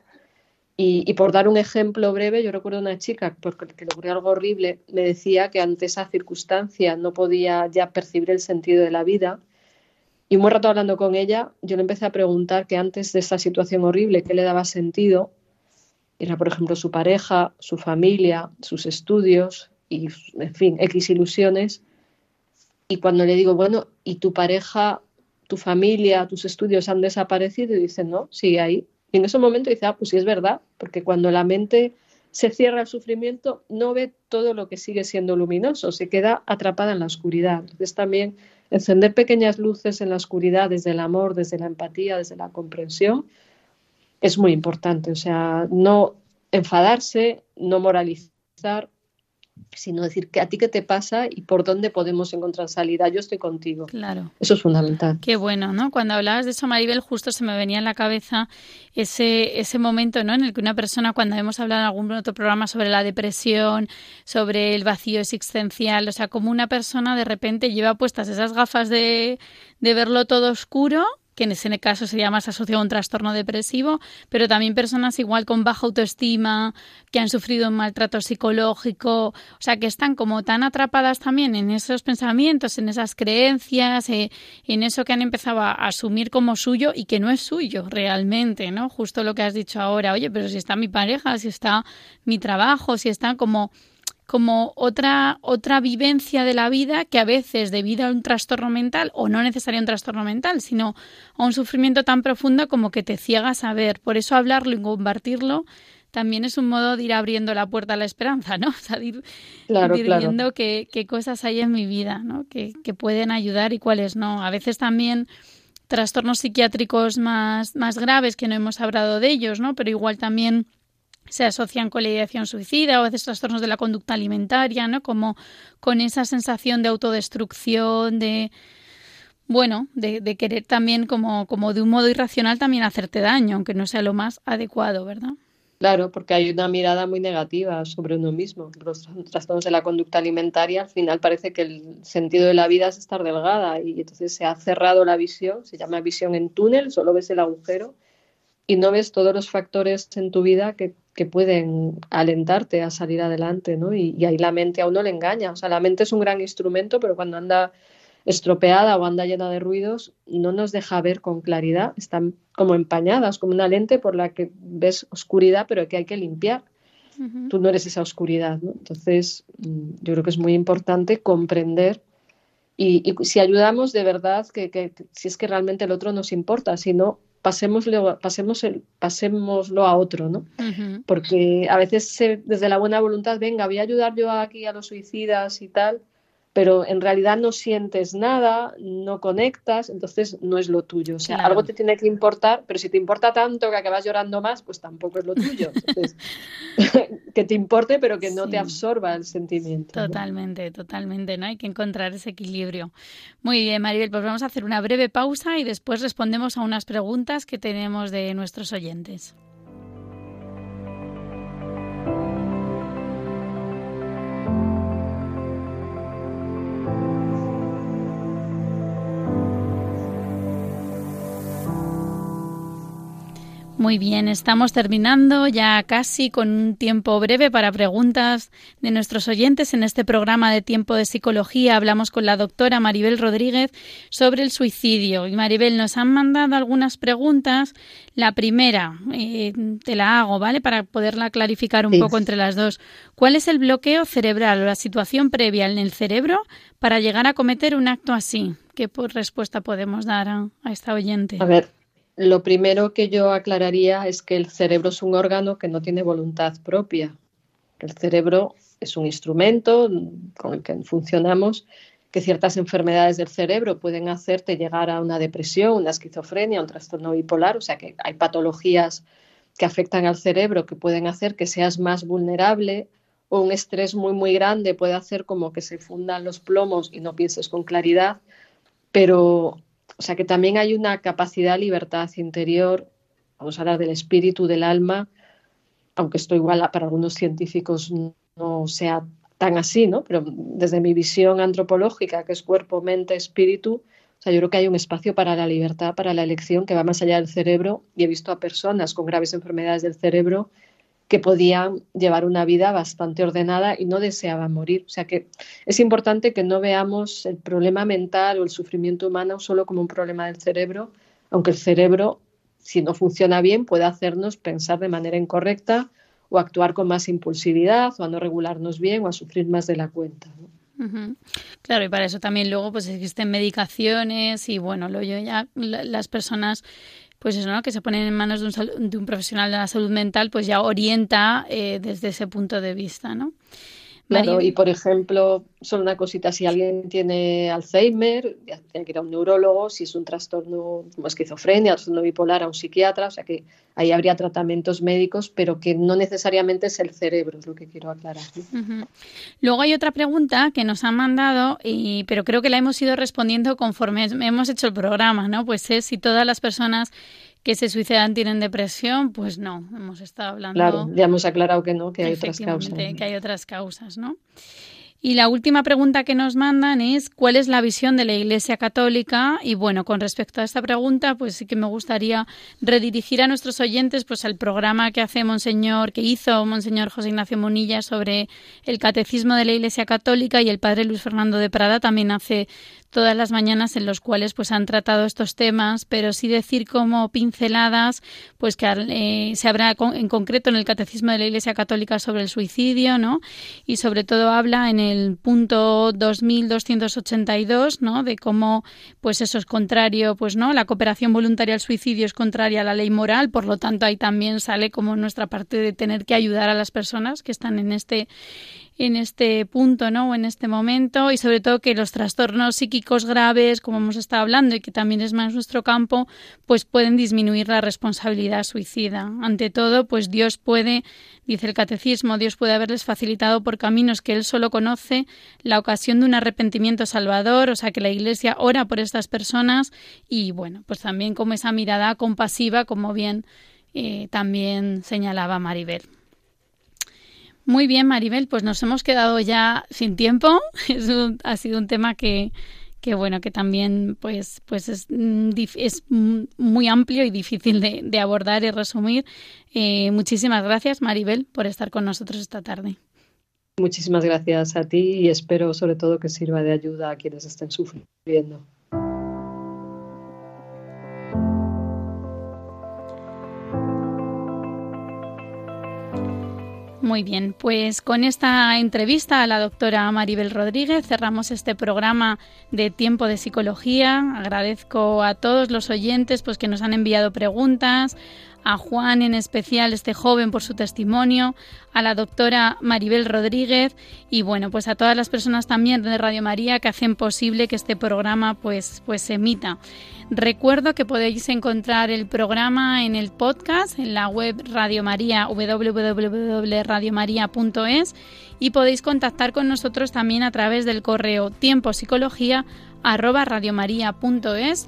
Speaker 5: Y, por dar un ejemplo breve, yo recuerdo una chica porque le ocurrió algo horrible, me decía que ante esa circunstancia no podía ya percibir el sentido de la vida. Y un rato hablando con ella, yo le empecé a preguntar que antes de esa situación horrible, ¿qué le daba sentido? Era, por ejemplo, su pareja, su familia, sus estudios y, en fin, X ilusiones. Y cuando le digo, bueno, ¿y tu pareja, tu familia, tus estudios han desaparecido? Y dice, no, sigue ahí. Y en ese momento dice, ah, pues sí es verdad, porque cuando la mente se cierra al sufrimiento, no ve todo lo que sigue siendo luminoso, se queda atrapada en la oscuridad. Entonces también encender pequeñas luces en la oscuridad desde el amor, desde la empatía, desde la comprensión, es muy importante. O sea, no enfadarse, no moralizar, sino decir que a ti qué te pasa y por dónde podemos encontrar salida. Yo estoy contigo.
Speaker 2: Claro.
Speaker 5: Eso es fundamental.
Speaker 2: Qué bueno, ¿no? Cuando hablabas de eso, Maribel, justo se me venía en la cabeza ese, ese momento, ¿no? En el que una persona, cuando hemos hablado en algún otro programa sobre la depresión, sobre el vacío existencial, o sea, como una persona de repente lleva puestas esas gafas de, de verlo todo oscuro que en ese caso sería más asociado a un trastorno depresivo, pero también personas igual con baja autoestima, que han sufrido un maltrato psicológico, o sea, que están como tan atrapadas también en esos pensamientos, en esas creencias, eh, en eso que han empezado a asumir como suyo y que no es suyo realmente, ¿no? Justo lo que has dicho ahora, oye, pero si está mi pareja, si está mi trabajo, si está como como otra, otra vivencia de la vida que a veces debido a un trastorno mental, o no necesariamente un trastorno mental, sino a un sufrimiento tan profundo como que te ciega a saber. Por eso hablarlo y compartirlo también es un modo de ir abriendo la puerta a la esperanza, ¿no? O sea, de ir, viendo qué, cosas hay en mi vida, ¿no? Que, que pueden ayudar y cuáles no. A veces también trastornos psiquiátricos más, más graves que no hemos hablado de ellos, ¿no? Pero igual también se asocian con la ideación suicida o a veces trastornos de la conducta alimentaria, ¿no? Como con esa sensación de autodestrucción, de bueno, de, de querer también como, como de un modo irracional también hacerte daño, aunque no sea lo más adecuado, ¿verdad?
Speaker 5: Claro, porque hay una mirada muy negativa sobre uno mismo. Los trastornos de la conducta alimentaria, al final parece que el sentido de la vida es estar delgada y entonces se ha cerrado la visión, se llama visión en túnel, solo ves el agujero y no ves todos los factores en tu vida que, pueden alentarte a salir adelante, ¿no? Y, y ahí la mente a uno le engaña. O sea, la mente es un gran instrumento, pero cuando anda estropeada o anda llena de ruidos, no nos deja ver con claridad, están como empañadas, como una lente por la que ves oscuridad, pero que hay que limpiar. Tú no eres esa oscuridad, ¿no? Entonces, mm, yo creo que es muy importante comprender y, si ayudamos de verdad, que, si es que realmente el otro nos importa, si no, pasémoslo, pasémoslo a otro, ¿no? Porque a veces desde la buena voluntad, venga, voy a ayudar yo aquí a los suicidas y tal, pero en realidad no sientes nada, no conectas, entonces no es lo tuyo. O sea, algo te tiene que importar, pero si te importa tanto que acabas llorando más, pues tampoco es lo tuyo. Entonces, que te importe, pero que no te absorba el sentimiento.
Speaker 2: Totalmente, totalmente, ¿no? Hay que encontrar ese equilibrio. Muy bien, Maribel, pues vamos a hacer una breve pausa y después respondemos a unas preguntas que tenemos de nuestros oyentes. Muy bien, estamos terminando ya casi con un tiempo breve para preguntas de nuestros oyentes. En este programa de Tiempo de Psicología hablamos con la doctora Maribel Rodríguez sobre el suicidio. Y Maribel, nos han mandado algunas preguntas. La primera, eh, te la hago, ¿vale? Para poderla clarificar un poco entre las dos. ¿Cuál es el bloqueo cerebral o la situación previa en el cerebro para llegar a cometer un acto así? ¿Qué respuesta podemos dar a, a esta oyente?
Speaker 5: A ver, lo primero que yo aclararía es que el cerebro es un órgano que no tiene voluntad propia. El cerebro es un instrumento con el que funcionamos, que ciertas enfermedades del cerebro pueden hacerte llegar a una depresión, una esquizofrenia, un trastorno bipolar, o sea que hay patologías que afectan al cerebro que pueden hacer que seas más vulnerable o un estrés muy muy grande puede hacer como que se fundan los plomos y no pienses con claridad, pero o sea que también hay una capacidad libertad interior, vamos a hablar del espíritu, del alma, aunque esto igual para algunos científicos no sea tan así, ¿no? Pero desde mi visión antropológica, que es cuerpo, mente, espíritu, o sea, yo creo que hay un espacio para la libertad, para la elección que va más allá del cerebro y he visto a personas con graves enfermedades del cerebro que podían llevar una vida bastante ordenada y no deseaban morir. O sea que es importante que no veamos el problema mental o el sufrimiento humano solo como un problema del cerebro, aunque el cerebro, si no funciona bien, puede hacernos pensar de manera incorrecta o actuar con más impulsividad o a no regularnos bien o a sufrir más de la cuenta.
Speaker 2: Claro, y para eso también luego pues existen medicaciones y bueno, lo yo ya las personas pues eso, ¿no? que se ponen en manos de un, de un profesional de la salud mental, pues ya orienta eh, desde ese punto de vista, ¿no?
Speaker 5: Claro, y por ejemplo, solo una cosita, si alguien tiene Alzheimer, tiene que ir a un neurólogo, si es un trastorno como esquizofrenia, trastorno bipolar, a un psiquiatra, o sea que ahí habría tratamientos médicos, pero que no necesariamente es el cerebro, es lo que quiero aclarar.
Speaker 2: Luego hay otra pregunta que nos han mandado, y, pero creo que la hemos ido respondiendo conforme hemos hecho el programa, ¿no? Pues es si todas las personas que se suicidan tienen depresión, pues no, hemos estado hablando.
Speaker 5: Claro, ya hemos aclarado que no, que hay otras causas.
Speaker 2: Que hay otras causas, ¿no? Y la última pregunta que nos mandan es ¿cuál es la visión de la Iglesia Católica? Y bueno, con respecto a esta pregunta, pues sí que me gustaría redirigir a nuestros oyentes pues al programa que hace Monseñor, que hizo Monseñor José Ignacio Munilla sobre el catecismo de la Iglesia Católica y el padre Luis Fernando de Prada también hace todas las mañanas en los cuales pues han tratado estos temas, pero sí decir como pinceladas, pues que eh, se habla en concreto en el Catecismo de la Iglesia Católica sobre el suicidio, ¿no? Y sobre todo habla en el punto 2282, ¿no? De cómo pues eso es contrario, pues no, la cooperación voluntaria al suicidio es contraria a la ley moral, por lo tanto ahí también sale como nuestra parte de tener que ayudar a las personas que están en este en este punto, ¿no? O en este momento y sobre todo que los trastornos psíquicos graves, como hemos estado hablando y que también es más nuestro campo, pues pueden disminuir la responsabilidad suicida. Ante todo, pues Dios puede, dice el catecismo, Dios puede haberles facilitado por caminos que él solo conoce la ocasión de un arrepentimiento salvador, o sea que la Iglesia ora por estas personas y bueno, pues también como esa mirada compasiva, como bien eh, también señalaba Maribel. Muy bien, Maribel, pues nos hemos quedado ya sin tiempo. ha sido un tema que, que bueno, que también pues, pues es, mm, es muy amplio y difícil de, abordar y resumir. Eh, muchísimas gracias, Maribel, por estar con nosotros esta tarde.
Speaker 5: Muchísimas gracias a ti y espero sobre todo que sirva de ayuda a quienes estén sufriendo.
Speaker 2: Muy bien, pues con esta entrevista a la doctora Maribel Rodríguez cerramos este programa de Tiempo de Psicología. Agradezco a todos los oyentes pues, que nos han enviado preguntas, a Juan en especial, este joven, por su testimonio, a la doctora Maribel Rodríguez y bueno, pues a todas las personas también de Radio María que hacen posible que este programa pues, pues se emita. Recuerdo que podéis encontrar el programa en el podcast, en la web Radio María, www.radiomaria.es y podéis contactar con nosotros también a través del correo tiempopsicología arroba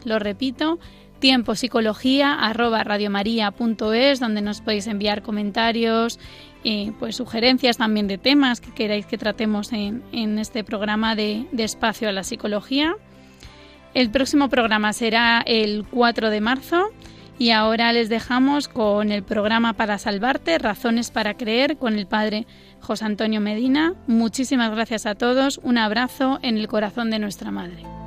Speaker 2: Lo repito, tiempo psicología arroba radiomaria.es donde nos podéis enviar comentarios y pues sugerencias también de temas que queráis que tratemos en, este programa de, de, espacio a la psicología. El próximo programa será el 4 de marzo y ahora les dejamos con el programa para salvarte, razones para creer con el padre José Antonio Medina. Muchísimas gracias a todos, un abrazo en el corazón de nuestra madre.